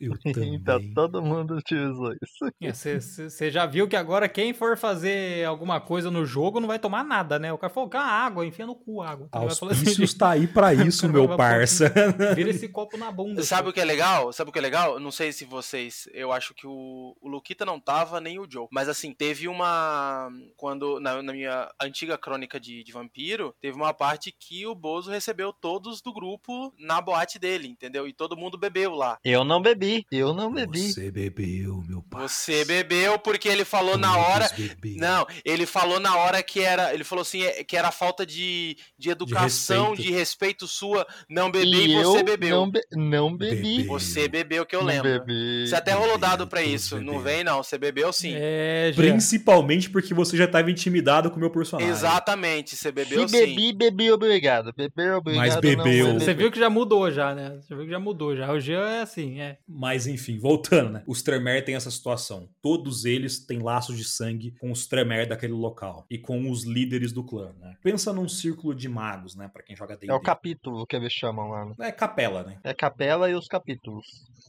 Eu então todo mundo utilizou isso. Você é, já viu que agora quem for fazer alguma coisa no jogo não vai tomar nada, né? O cara falou, ah, água, enfia no cu água. Tá Auspícios assim, tá aí pra isso, meu parça. Vira esse copo na bunda. Sabe o que é legal? Sabe o que é legal? Não sei se vocês... Eu acho que o, o Luquita não tava, nem o Joe. Mas assim, teve uma... Quando, na, na minha antiga crônica de, de vampiro, teve uma parte que o Bozo recebeu todos do grupo na boate dele, entendeu? E todo mundo bebeu lá. Eu não bebi bebi, eu não bebi. Você bebeu, meu pai. Você bebeu porque ele falou Todos na hora. Beberam. Não, ele falou na hora que era. Ele falou assim, é, que era falta de, de educação, de respeito, de respeito sua. Não bebi e, você bebeu. Não, be não bebi. Você bebeu, que eu lembro. Bebi, você até rolou dado pra isso. Não vem, não. Você bebeu sim. É, Principalmente porque você já estava intimidado com o meu personagem. Exatamente, você bebeu Se sim. bebi, bebi, obrigado. Beber, obrigado. Mas bebeu. Você viu que já mudou já, né? Você viu que já mudou já. O Jean é assim, é. Mas enfim, voltando, né? Os Tremere têm essa situação. Todos eles têm laços de sangue com os Tremere daquele local e com os líderes do clã, né? Pensa num círculo de magos, né? Para quem joga D&D. É o capítulo que eles chamam lá. Né? É capela, né? É capela e os capítulos.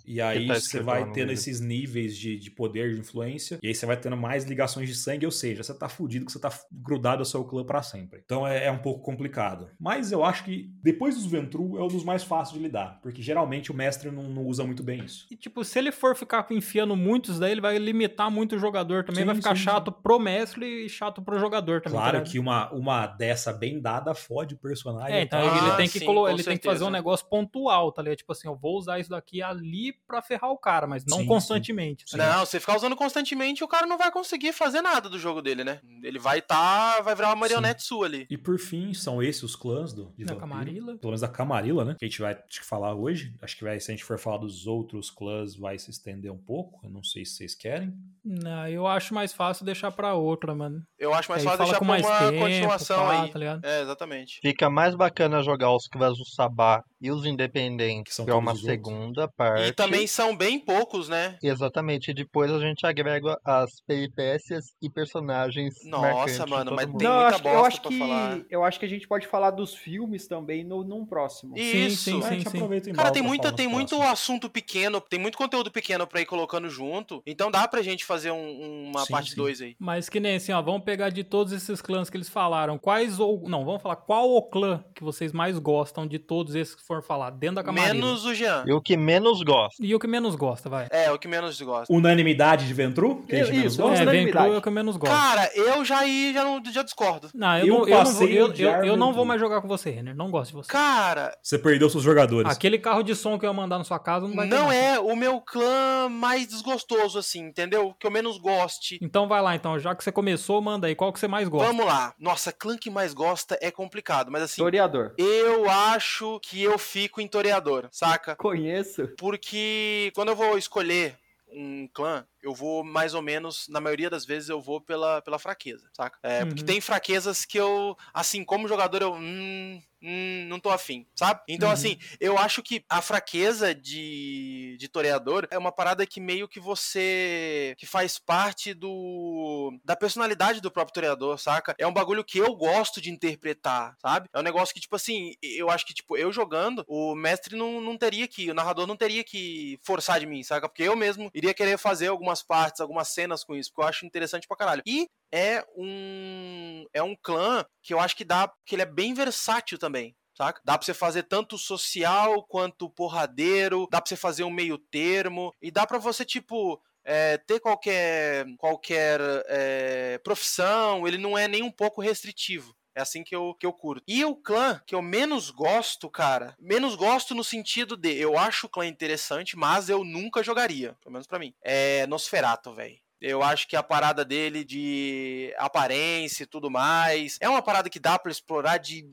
E aí tá você vai tendo esses níveis de, de poder, de influência, e aí você vai tendo mais ligações de sangue, ou seja, você tá fudido que você tá grudado ao seu clã para sempre. Então é, é, um pouco complicado. Mas eu acho que depois dos Ventru é um dos mais fáceis de lidar, porque geralmente o mestre não, não usa muito bem isso. E tipo, se ele for ficar enfiando muitos, daí ele vai limitar muito o jogador também, sim, vai ficar sim, chato sim. pro mestre e chato pro jogador também. Claro tá que uma, uma dessa bem dada fode o personagem. É, então ah, ele, tem que, ele tem que fazer um negócio pontual, tá ligado? Tipo assim, eu vou usar isso daqui ali pra ferrar o cara, mas não constantemente. Tá não, se ficar usando constantemente, o cara não vai conseguir fazer nada do jogo dele, né? Ele vai tá, vai virar uma marionete sua ali. E por fim, são esses os clãs do de da Camarilla. Pelo menos da Camarilla, né? Que a gente vai falar hoje. Acho que vai, se a gente for falar dos outros clãs, vai se estender um pouco. Eu não sei se vocês querem. Não, eu acho mais fácil deixar pra outra, mano. Eu acho mais fácil deixar pra uma tempo, continuação pá, aí. Tá é, exatamente. Fica mais bacana jogar os clãs do Sabá E os independentes, que é uma segunda parte. E também são bem poucos, né? Exatamente. E depois a gente agrega as peripécias e personagens. Nossa, mano, mas mundo. tem Não, muita eu acho, que, falar. Eu acho que a gente pode falar dos filmes também no, num próximo. Isso, sim, sim, sim, sim. Cara, tem, muita, tem muito assunto pequeno, tem muito conteúdo pequeno pra ir colocando junto. Então dá pra gente fazer um, uma sim, parte 2 aí. Mas que nem assim, ó, vamos pegar de todos esses clãs que eles falaram. Quais ou. Não, vamos falar qual o clã que vocês mais gostam de todos esses que foram falar dentro da Camarilla. Menos o Jean. E o que menos gosta. E o que menos gosta, vai. É, o que menos gosta. Unanimidade de Ventru? Que eu, isso, gosta? É, Ventru é o que menos gosta. Cara, eu já aí já, não, já discordo. Não, eu, eu não, eu, não vou, eu, eu, eu não vou mais jogar com você, Renner. Não gosto de você. Cara. Você perdeu seus jogadores. Aquele carro de som que eu ia mandar na sua casa não vai Não é o meu clã mais desgostoso, assim, entendeu? Que eu menos goste. Então vai lá, então. Já que você começou, manda aí. Qual que você mais gosta? Vamos lá. Nossa, clã que mais gosta é complicado, mas assim. Toreador. Eu acho que eu fico em Toreador, saca? Conheço. Porque quando eu vou escolher um clã, eu vou mais ou menos, na maioria das vezes, eu vou pela, pela fraqueza, saca? É, uhum. Porque tem fraquezas que eu, assim, como jogador, eu. Hum, hum, não tô afim, sabe? Então, uhum. assim, eu acho que a fraqueza de, de toreador é uma parada que meio que você. que faz parte do. da personalidade do próprio toreador, saca? É um bagulho que eu gosto de interpretar, sabe? É um negócio que, tipo assim, eu acho que, tipo, eu jogando, o mestre não, não teria que. o narrador não teria que forçar de mim, saca? Porque eu mesmo iria querer fazer algumas partes, algumas cenas com isso, porque eu acho interessante pra caralho. E é um é um clã que eu acho que dá que ele é bem versátil também. Saca? Dá pra você fazer tanto social quanto porradeiro, dá pra você fazer um meio termo, e dá pra você, tipo, é, ter qualquer, qualquer é, profissão, ele não é nem um pouco restritivo. É assim que eu, que eu curto. E o clã que eu menos gosto, cara, menos gosto no sentido de eu acho o clã interessante, mas eu nunca jogaria, pelo menos para mim. É Nosferato, velho. Eu acho que a parada dele de aparência e tudo mais é uma parada que dá para explorar de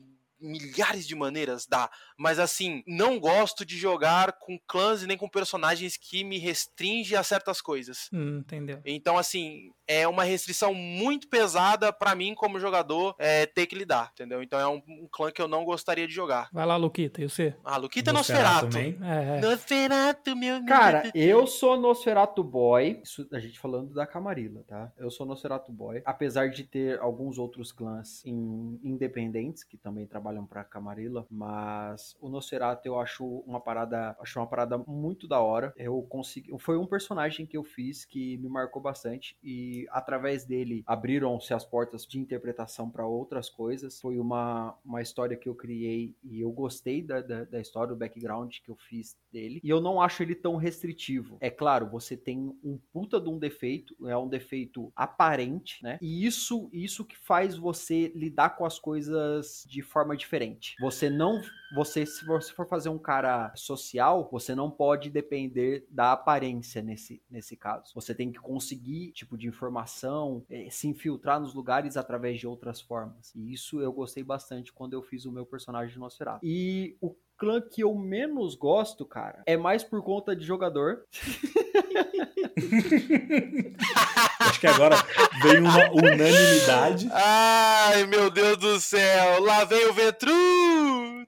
milhares de maneiras, dá. Mas assim, não gosto de jogar com clãs e nem com personagens que me restringe a certas coisas. Hum, entendeu? Então, assim, é uma restrição muito pesada para mim como jogador é, ter que lidar, entendeu? Então é um, um, clã que eu não gostaria de jogar. Vai lá, Luquita, e você? Ah, Luquita é Nosferatu. Também. É. Nosferatu, meu Cara, eu sou Nosferatu Boy. Isso a gente falando da Camarilla, tá? Eu sou Nosferatu Boy. Apesar de ter alguns outros clãs in, independentes que também trabalham pra Camarilla, mas o Nosferatu eu acho uma parada, acho uma parada muito da hora. Eu consegui, foi um personagem que eu fiz que me marcou bastante e através dele abriram-se as portas de interpretação para outras coisas. Foi uma, uma história que eu criei e eu gostei da, da, da história, do background que eu fiz dele. E eu não acho ele tão restritivo. É claro, você tem um puta de um defeito, é um defeito aparente, né? E isso, isso que faz você lidar com as coisas de forma diferente. Você não você, se você for fazer um cara social, você não pode depender da aparência nesse, nesse caso. Você tem que conseguir tipo de informação, é, se infiltrar nos lugares através de outras formas. E isso eu gostei bastante quando eu fiz o meu personagem de Nosferatu. E o clã que eu menos gosto, cara, é mais por conta de jogador. Acho que agora veio uma unanimidade. Ai, meu Deus do céu! Lá vem o Vetru!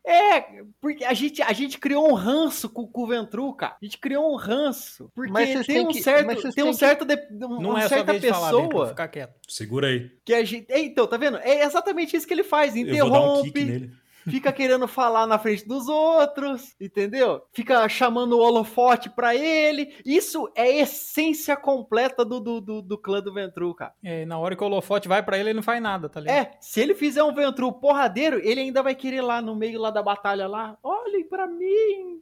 É, porque a gente, a gente criou um ranço com, com o Ventru, cara. A gente criou um ranço. Porque tem um, que, certo, tem um certo. De, uma não é certa pessoa. Falar, ficar quieto. Segura aí. Que a gente. Então, tá vendo? É exatamente isso que ele faz. Interrompe. Eu vou dar um kick nele fica querendo falar na frente dos outros, entendeu? Fica chamando o holofote pra ele. Isso é a essência completa do, do, do, do clã do Ventru, cara. É, na hora que o holofote vai para ele, ele não faz nada, tá ligado? É, se ele fizer um Ventru porradeiro, ele ainda vai querer lá no meio lá da batalha lá, olhem pra mim,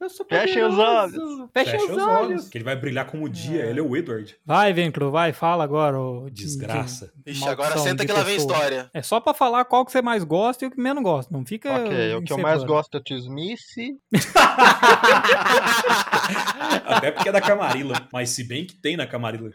eu sou Fechem os olhos. Fechem os, os olhos. olhos. Que ele vai brilhar como o dia, é. ele é o Edward. Vai, Ventru, vai, fala agora. Ô, Desgraça. Ixi, agora senta que lá vem história. É só pra falar qual que você mais gosta e o que menos gosta. Não fica. Ok, o que eu mais gosto é o T-Smith. Até porque é da Camarilla. Mas se bem que tem na Camarilla.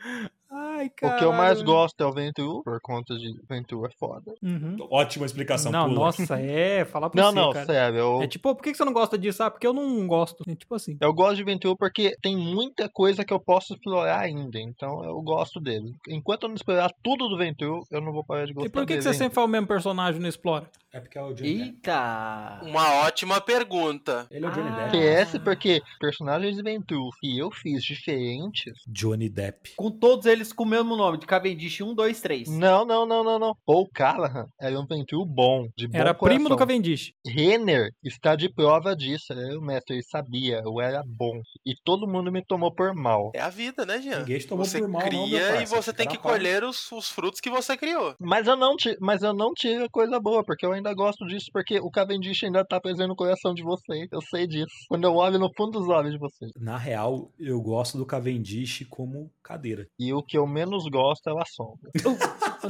Ai, Ai, o que eu mais gosto é o Venture, por conta de Venture é foda. Uhum. Ótima explicação. Não, pula. nossa, é. Falar pra não, você, Não, cara. sério. Eu... É tipo, por que você não gosta disso? Ah, porque eu não gosto. É tipo assim. Eu gosto de Venture porque tem muita coisa que eu posso explorar ainda. Então eu gosto dele. Enquanto eu não explorar tudo do Venture, eu não vou parar de gostar E por que, dele. que você sempre faz o mesmo personagem no Explora? É porque é o Johnny Depp. Eita! Uma ótima pergunta. Ele é o Johnny Ah. Depp. PS porque personagens de Venture que eu fiz diferentes. Johnny Depp. Com todos eles com o mesmo nome, de Cavendish 1, 2, 3. Não, não, não, não, não. Paul Callahan era um Venture bom, de bom Era primo do coração. Cavendish. Renner está de prova disso. Eu, mestre, ele sabia, eu era bom. E todo mundo me tomou por mal. É a vida, né, Jean? Ninguém te tomou Você por mal, não, meu cria e parça. você tem que colher os, os frutos que você criou. Mas eu não mas eu não tive coisa boa, porque eu ainda gosto disso, porque o Cavendish ainda tá presente no coração de vocês. Eu sei disso. Quando eu olho no fundo dos olhos de vocês. Na real, eu gosto do Cavendish como cadeira. E o que eu menos gosto é o Assombra.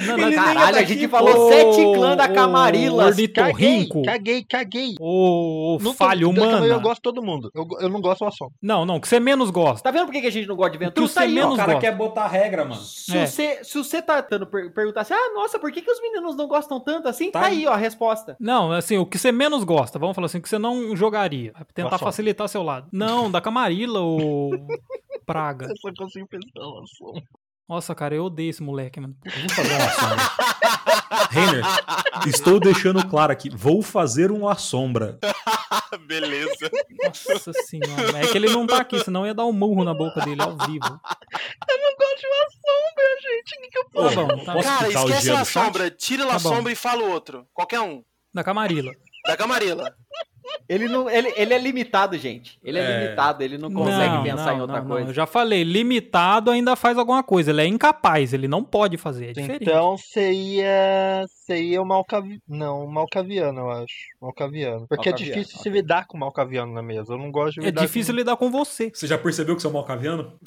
Não, não, Caralho, a gente Ô, falou sete clã da Camarilla. Caguei, caguei, caguei. Ô, falho Camarilla Eu gosto de todo mundo. Eu, eu não gosto do Assombra. Não, não, que você menos gosta. Tá vendo por que a gente não gosta de O que Ventura? você Tá aí, menos O cara gosta. quer botar regra, mano. Se, É. você, se você tá tentando per- perguntar assim, ah, nossa, por que, que os meninos não gostam tanto assim? Tá, Tá aí, ó, a resposta. Não, assim, o que você menos gosta, vamos falar assim, o que você não jogaria. Pra tentar Nossa. facilitar seu lado. Não, da Camarilla ou Praga. Eu só consigo pensar no Assombra. Nossa, cara, eu odeio esse moleque, mano. Vamos fazer uma sombra. Renner, estou deixando claro aqui. Vou fazer uma sombra. Beleza. Nossa senhora. É que ele não tá aqui, senão ia dar um murro na boca dele ao vivo. Eu não gosto de uma sombra, gente. O que, que eu Tá posso? bom, tá Posso Cara, explicar o esquece a sombra, tira Tá a bom. sombra e fala o outro. Qualquer um. Da Camarilla. Da Camarilla. Ele, não, ele, ele é limitado, gente. Ele é, É. limitado, ele não consegue Não, pensar não, em outra não, coisa. Não. Eu já falei, limitado ainda faz alguma coisa. Ele é incapaz, ele não pode fazer. É diferente. Então seria. Seria o Malcaviano. Não, o Malcaviano, eu acho. Malcaviano. Porque é Malcaviano, difícil se lidar com o Malcaviano na mesa. Eu não gosto de é lidar difícil com... lidar com você. Você já percebeu que você é malcaviano?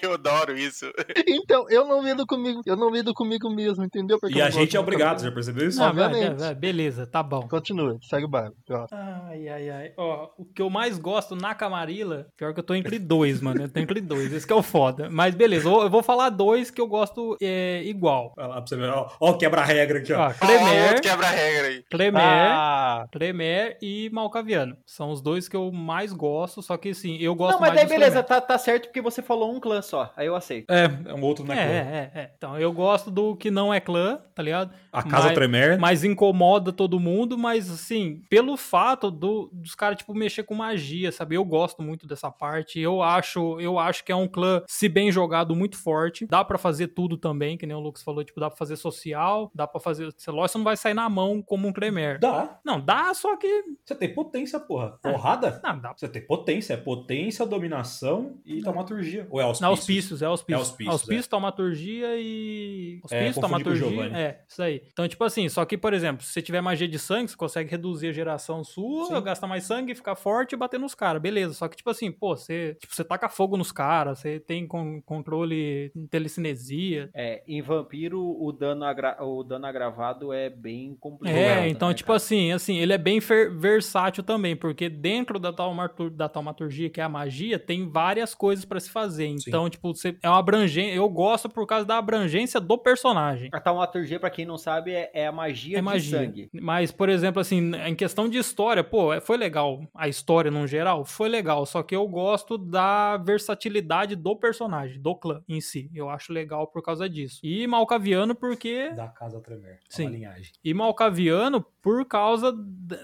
eu, eu adoro isso. Então, eu não lido comigo. Eu não lido comigo mesmo, entendeu? Porque E eu a não gente é do obrigado, já percebeu isso? Ah, vai, Obviamente. vai, vai, beleza, tá bom. Continua, segue o bairro. Ai, ai, ai. Ó, o que eu mais gosto na Camarilla, pior que eu tô entre dois, mano. Eu tô entre dois. Esse que é o foda. Mas beleza, eu eu vou falar dois que eu gosto é, igual. Olha lá pra você ver. Ó, ó quebra-regra aqui, ó. Ó, Clemer, quebra-regra aí. Clemer, Ah, Clemer e Malcaviano. São os dois que eu mais gosto, só que assim, eu gosto Não, mas mais daí beleza, tá, tá certo porque você falou um clã só. Aí eu aceito. É, é um outro, É, né? clã? é, é. Então, eu gosto do que não é clã, tá ligado? A Casa Mas- Tremer. Mas incomoda todo mundo, mas assim, pelo fato do, dos caras, tipo, mexer com magia, sabe? Eu gosto muito dessa parte. Eu acho, eu acho que é um clã, se bem jogado, muito forte. Dá pra fazer tudo também, que nem o Lucas falou, tipo, dá pra fazer social, dá pra fazer. Sei lá, você não vai sair na mão como um Clemer. Dá. Não, dá, só que. Você tem potência, porra. Porrada? Não, dá. Você tem potência. É potência, dominação e taumaturgia. Ou é auspícios? Não, auspícios, é auspícios. auspícios, auspícios, taumaturgia e. É, Auspício, confundi com o taumaturgia. É, isso aí. Então, tipo assim, só que, por exemplo, se você tiver magia de sangue, você consegue reduzir a geração sua, Sim. gastar mais sangue, ficar forte e bater nos caras. Beleza. Só que, tipo assim, pô, você, tipo, você taca fogo nos caras, você tem con- controle telecinesia. É, em vampiro, o dano, o dano agravado é bem complicado. É, então, né, tipo cara? assim, assim, ele é bem versátil também, porque dentro da, taumatur da taumaturgia, que é a magia, tem várias coisas pra se fazer. Então, tipo, você, é uma abrangência. Eu gosto por causa da abrangência do personagem. A taumaturgia, pra quem não sabe, é, é a magia É de magia. sangue. Mas, por exemplo, assim, em questão de história, pô, é- foi legal. A história, no geral, foi legal. Só que eu gosto da versatilidade do personagem, do clã em si. Eu acho legal por causa disso. E Malcaviano, porque. Da Casa Tremer. É Sim. Linhagem. E Malcaviano, por causa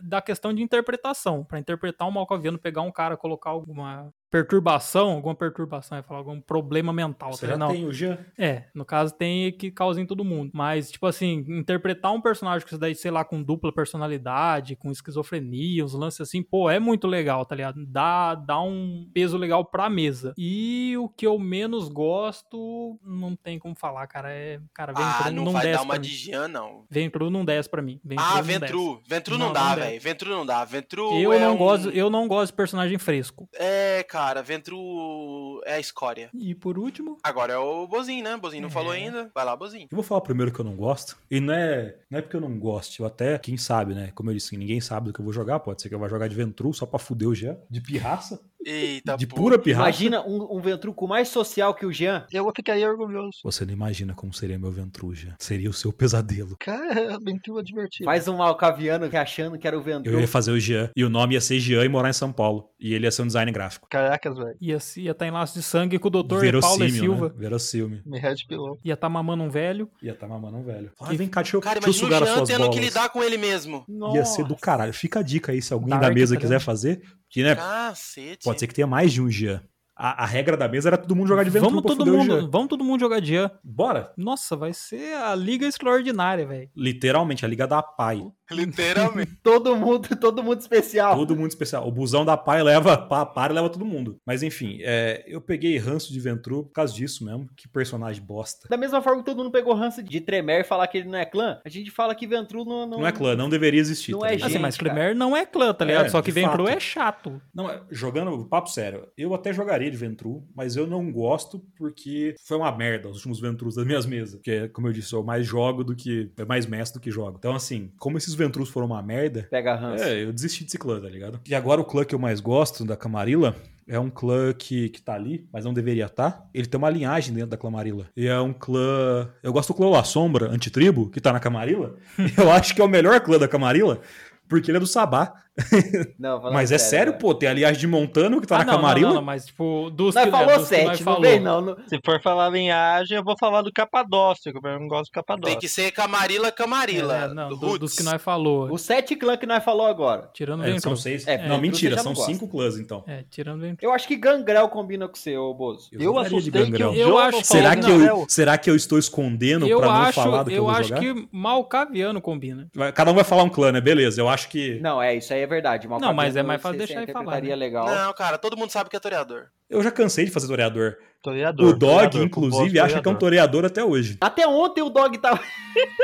da questão de interpretação. Pra interpretar um Malcaviano, pegar um cara, colocar alguma perturbação, alguma perturbação, ia falar algum problema mental. Você tá já ligado? Não. tem o Jean. É, no caso tem que causa em todo mundo. Mas, tipo assim, interpretar um personagem que isso daí, sei lá, com dupla personalidade, com esquizofrenia, uns lances assim, pô, é muito legal, tá ligado? Dá, dá um peso legal pra mesa. E o que eu menos gosto, não tem como falar, cara. É. Cara, vem Ah, não não vai desce dar uma de mim. Jean, não. Vem cru não desce pra mim. Vem Ah, Ventru. Ventru não, Não, dá, velho. Ventru não dá. Ventru. Eu é não um... gosto, eu não gosto de personagem fresco. É, cara, Ventru é a escória. E por último, Agora é o Bozinho, né? Bozinho não É. falou ainda. Vai lá, Bozinho. Eu vou falar primeiro que eu não gosto. E não é, não é porque eu não gosto. Eu até, quem sabe, né? Como eu disse, ninguém sabe do que eu vou jogar. Pode ser que eu vá jogar de Ventru só pra fuder o Jean, de pirraça. Eita, de pura pirraça. Imagina um, um ventruco mais social que o Jean. Eu ficaria orgulhoso. Você não imagina como seria meu ventruja. Seria o seu pesadelo. Cara, aventura divertida. Faz um malcaviano que achando que era o ventruco. Eu ia fazer o Jean. E o nome ia ser Jean e morar em São Paulo. E ele ia ser um design gráfico. Caracas, velho. Ia estar ia tá em laço de sangue com o doutor Paulo e Silva. Né? Verossímil. Me red pilou. Ia estar tá mamando um velho. Ia estar tá mamando um velho. Ah, vem cá, deixa eu, Cara, deixa eu sugar as suas tendo bolas. que lidar com ele mesmo. Nossa. Ia ser do caralho. Fica a dica aí, se alguém Dark, da mesa tá quiser fazer. Que, né, Cacete. Pode ser que tenha mais de um Jean. A, a, regra da mesa era todo mundo jogar de Ventru vamos todo mundo, Vamos todo mundo jogar de Jean. Bora. Nossa, vai ser a Liga Extraordinária, velho. Literalmente, a Liga da Pai. Literalmente. todo mundo, todo mundo especial. Todo mundo especial. O busão da Pai leva a Pai leva todo mundo. Mas enfim, é, eu peguei ranço de Ventru por causa disso mesmo. Que personagem bosta. Da mesma forma que todo mundo pegou ranço de Tremer e falar que ele não é clã, a gente fala que Ventru não... Não, não é clã, não deveria existir. Não tá é gente, assim, mas Tremer não é clã, tá ligado? É, Só que Ventru fato. é chato. Não, jogando papo sério, eu até jogaria de Ventru, mas eu não gosto porque foi uma merda os últimos Ventrus das minhas mesas. Porque, como eu disse, eu mais jogo do que. É mais mestre do que jogo. Então, assim, como esses Ventrus foram uma merda. Pega ranço. É, eu desisti desse clã, tá ligado? E agora o clã que eu mais gosto da Camarilla. É um clã que, que tá ali, mas não deveria estar. Tá. Ele tem uma linhagem dentro da Camarilla. E é um clã. Eu gosto do clã La Sombra, Antitribo, que tá na Camarilla. eu acho que é o melhor clã da Camarilla, porque ele é do Sabá. Não, mas é sério, velho. pô, tem a linhagem de Montano que tá ah, na não, Camarilla. Não, não, mas tipo, dos Nós que, falou dos que sete, nós não falou. vem não. não. Se for falar linhagem, eu vou falar do Capadócio, que eu não gosto do Capadócio. Tem que ser Camarilla, Camarilla. É, não, do dos que nós falou. Os sete clãs que nós falou agora. Tirando É, são seis. É, não, mentira, são cinco clãs, então. É, tirando Ventru. Eu acho que Gangrel combina com você, ô Bozo. Eu de assustei que Eu Joe acho- Será que, eu, será que eu estou escondendo Eu pra não acho, falar do que eu, eu acho que Malcaviano combina. Cada um vai falar um clã, né? Beleza, eu acho que. Não, é, isso aí é verdade. Não, mas é mais fácil deixar ele falar, interpretaria né? legal. Não, cara, todo mundo sabe que é toreador. Eu já cansei de fazer toreador. Toreador, O Dog, toreador, inclusive, acha que é um toreador. até hoje. Até ontem o Dog tava...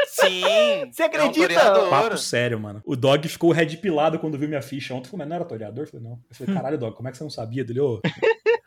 Sim. Você acredita? É um. Papo sério, mano. O Dog ficou red pilado quando viu minha ficha ontem. Falei, mas não era toreador? Eu falei, não. Eu falei, caralho, Dog, como é que você não sabia dele? Ô,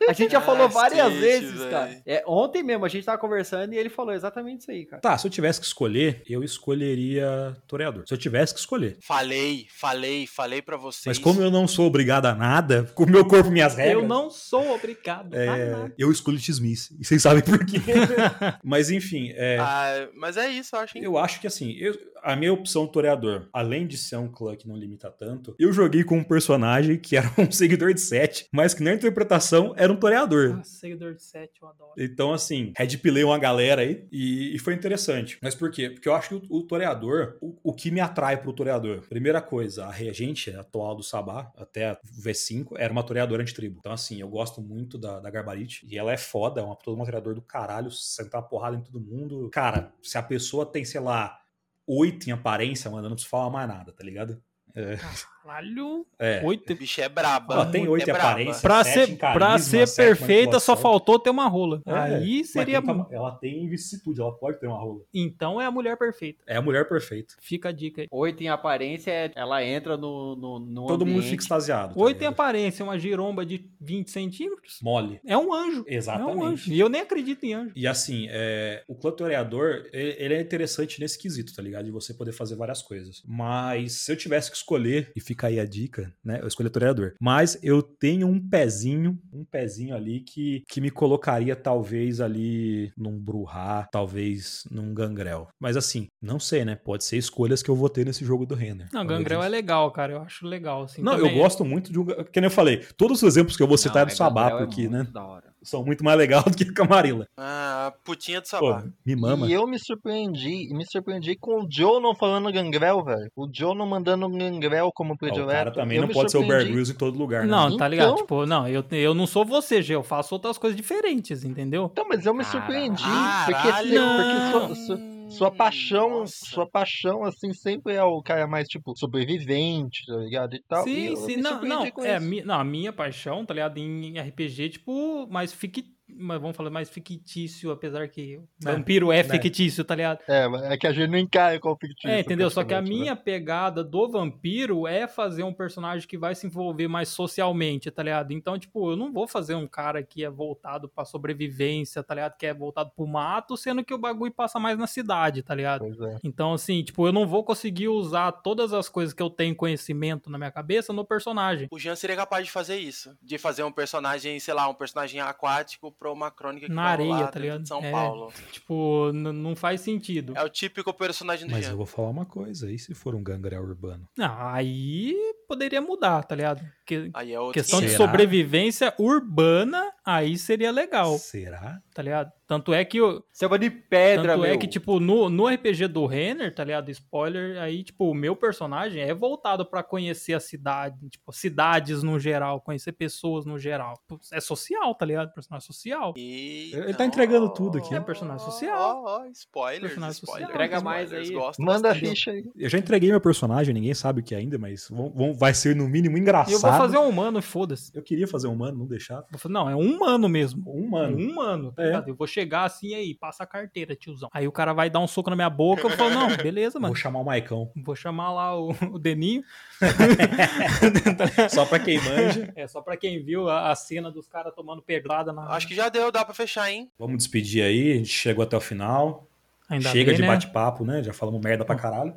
A gente já falou várias Cacete, vezes, cara. É, ontem mesmo a gente tava conversando e ele falou exatamente isso aí, cara. Tá, se eu tivesse que escolher, eu escolheria toreador. Se eu tivesse que escolher. Falei, falei, falei pra vocês. Mas como eu não sou obrigado a nada, com o meu corpo e minhas regras. Eu não sou obrigado a É, nada. eu escolho T-Smith. E vocês sabem por quê. Mas enfim, é, Ah, mas é isso, eu acho. hein? eu acho que assim, eu- a minha opção toreador, além de ser um clã que não limita tanto, eu joguei com um personagem que era um seguidor de 7, mas que na interpretação era um toreador. Ah, seguidor de 7, eu adoro. Então, assim, red pillei uma galera aí e, e foi interessante. Mas por quê? Porque eu acho que o, o toreador, o, o que me atrai pro toreador? Primeira coisa, a regente atual do Sabá, até a V5, era uma toreadora antitribo. Então, assim, eu gosto muito da, da Garbarite e ela é foda, é uma, todo um toreador do caralho, sentar porrada em todo mundo. Cara, se a pessoa tem, sei lá, oito em aparência, mano, eu não preciso falar mais nada, tá ligado? É. Caralho. é. Oito. O bicho é braba. Ela tem oito é em braba. aparência. Pra sete ser, carisma, pra ser perfeita, só faltou ter uma rola. É, Aí seria. tem ela tem vicissitude, ela pode ter uma rola. Então é a mulher perfeita. É a mulher perfeita. Fica a dica aí. Oito em aparência, é- ela entra no, no, no Todo mundo ambiente. fica extasiado. tá Oito em aparência, uma giromba de 20 centímetros. Mole. É um anjo. É um Exatamente. anjo. E eu nem acredito em anjo. E assim, é, o clã toreador, ele, é interessante nesse quesito, tá ligado? De você poder fazer várias coisas. Mas se eu tivesse que escolher, e fica aí a dica, né? Eu escolhi toreador. Mas eu tenho um pezinho, um pezinho ali que, que me colocaria talvez ali num Bruhá, talvez num Gangrel. Mas assim, não sei, né? Pode ser escolhas que eu vou ter nesse jogo do Renner. Não, Gangrel é legal, cara. Eu acho legal. Assim, Não, eu também. gosto muito de um. Que nem eu falei, todos os exemplos que eu vou citar Não, é do Sabá, é porque, muito né? da hora. São muito mais legais do que a Camarilla. Ah, putinha do Pô, sabá. me mama. E eu me surpreendi, me surpreendi com o Joe não falando gangrel, velho. O Joe não mandando gangrel como predileto. o cara também Eu não pode ser o Bear. Grylls em todo lugar, né? Não, tá ligado? Então- Tipo, não, eu, eu não sou você, Gê. Eu faço outras coisas diferentes, entendeu? Então, mas eu me surpreendi. Caralho. Porque, se- porque sua, sua paixão, Nossa. sua paixão, assim, sempre é o cara mais, tipo, sobrevivente, tá ligado? E tal. E Sim, eu sim, não, não. É, mi- não, a minha paixão, tá ligado? Em RPG, tipo, mais fic... mas vamos falar mais fictício, apesar que é, vampiro é, é fictício, tá ligado? É, é que a gente não encara como fictício. É, entendeu? Só que a né? minha né? pegada do vampiro é fazer um personagem que vai se envolver mais socialmente, tá ligado? Então, tipo, eu não vou fazer um cara que é voltado pra sobrevivência, tá ligado? Que é voltado pro mato, sendo que o bagulho passa mais na cidade, tá ligado? É. Então, assim, tipo, eu não vou conseguir usar todas as coisas que eu tenho conhecimento na minha cabeça no personagem. O Jean seria capaz de fazer isso, de fazer um personagem, sei lá, um personagem aquático pra uma crônica que na areia, tá ligado? De São é, Paulo. Tipo, não faz sentido. É o típico personagem do Mas Jean. eu vou falar uma coisa, e se for um gangrel urbano? Não, aí poderia mudar, tá ligado? Que, aí é questão de sobrevivência urbana, aí seria legal. Será? Tá ligado? Tanto é que. O, Selva de pedra, Tanto é meu. é que, tipo, no, no RPG do Renner, tá ligado? Spoiler, aí, tipo, o meu personagem é voltado para conhecer a cidade, tipo, cidades no geral, conhecer pessoas no geral. É social, tá ligado? Personagem social. E... Ele tá entregando tudo aqui. É personagem social. Ó, oh, oh, spoiler. Personagem social. Entrega mais aí. Manda a ficha aí. Eu já entreguei meu personagem, ninguém sabe o que é ainda, mas vão, vai ser no mínimo engraçado. E eu vou fazer um humano, foda-se. Eu queria fazer um humano, não deixar. Não, é um humano mesmo. Um humano. Um humano, tá é. Eu vou chegar assim aí, passa a carteira, tiozão. Aí o cara vai dar um soco na minha boca, eu falo, não, beleza, mano. Vou chamar o Maicão. Vou chamar lá o, o Deninho. só pra quem manja. É, só pra quem viu a, a cena dos caras tomando pedrada na. Acho que já deu, dá pra fechar, hein? Vamos despedir aí, a gente chegou até o final. Ainda Chega bem, de né? bate-papo, né? Já falamos merda pra caralho.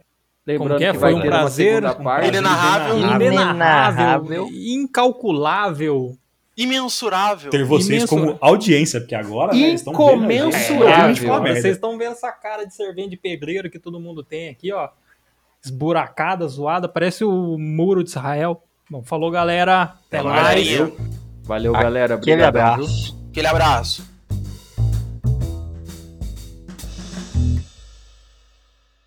Lembrando que, é? que foi um prazer inenarrável, inenarrável, incalculável imensurável. Ter vocês como audiência, porque agora né, eles estão vendo. É, vocês estão vendo essa cara de servente de pedreiro que todo mundo tem aqui, ó. Esburacada, zoada, parece o muro de Israel. Bom, falou galera. Até mais. Valeu, galera. Aquele abraço. Aquele abraço.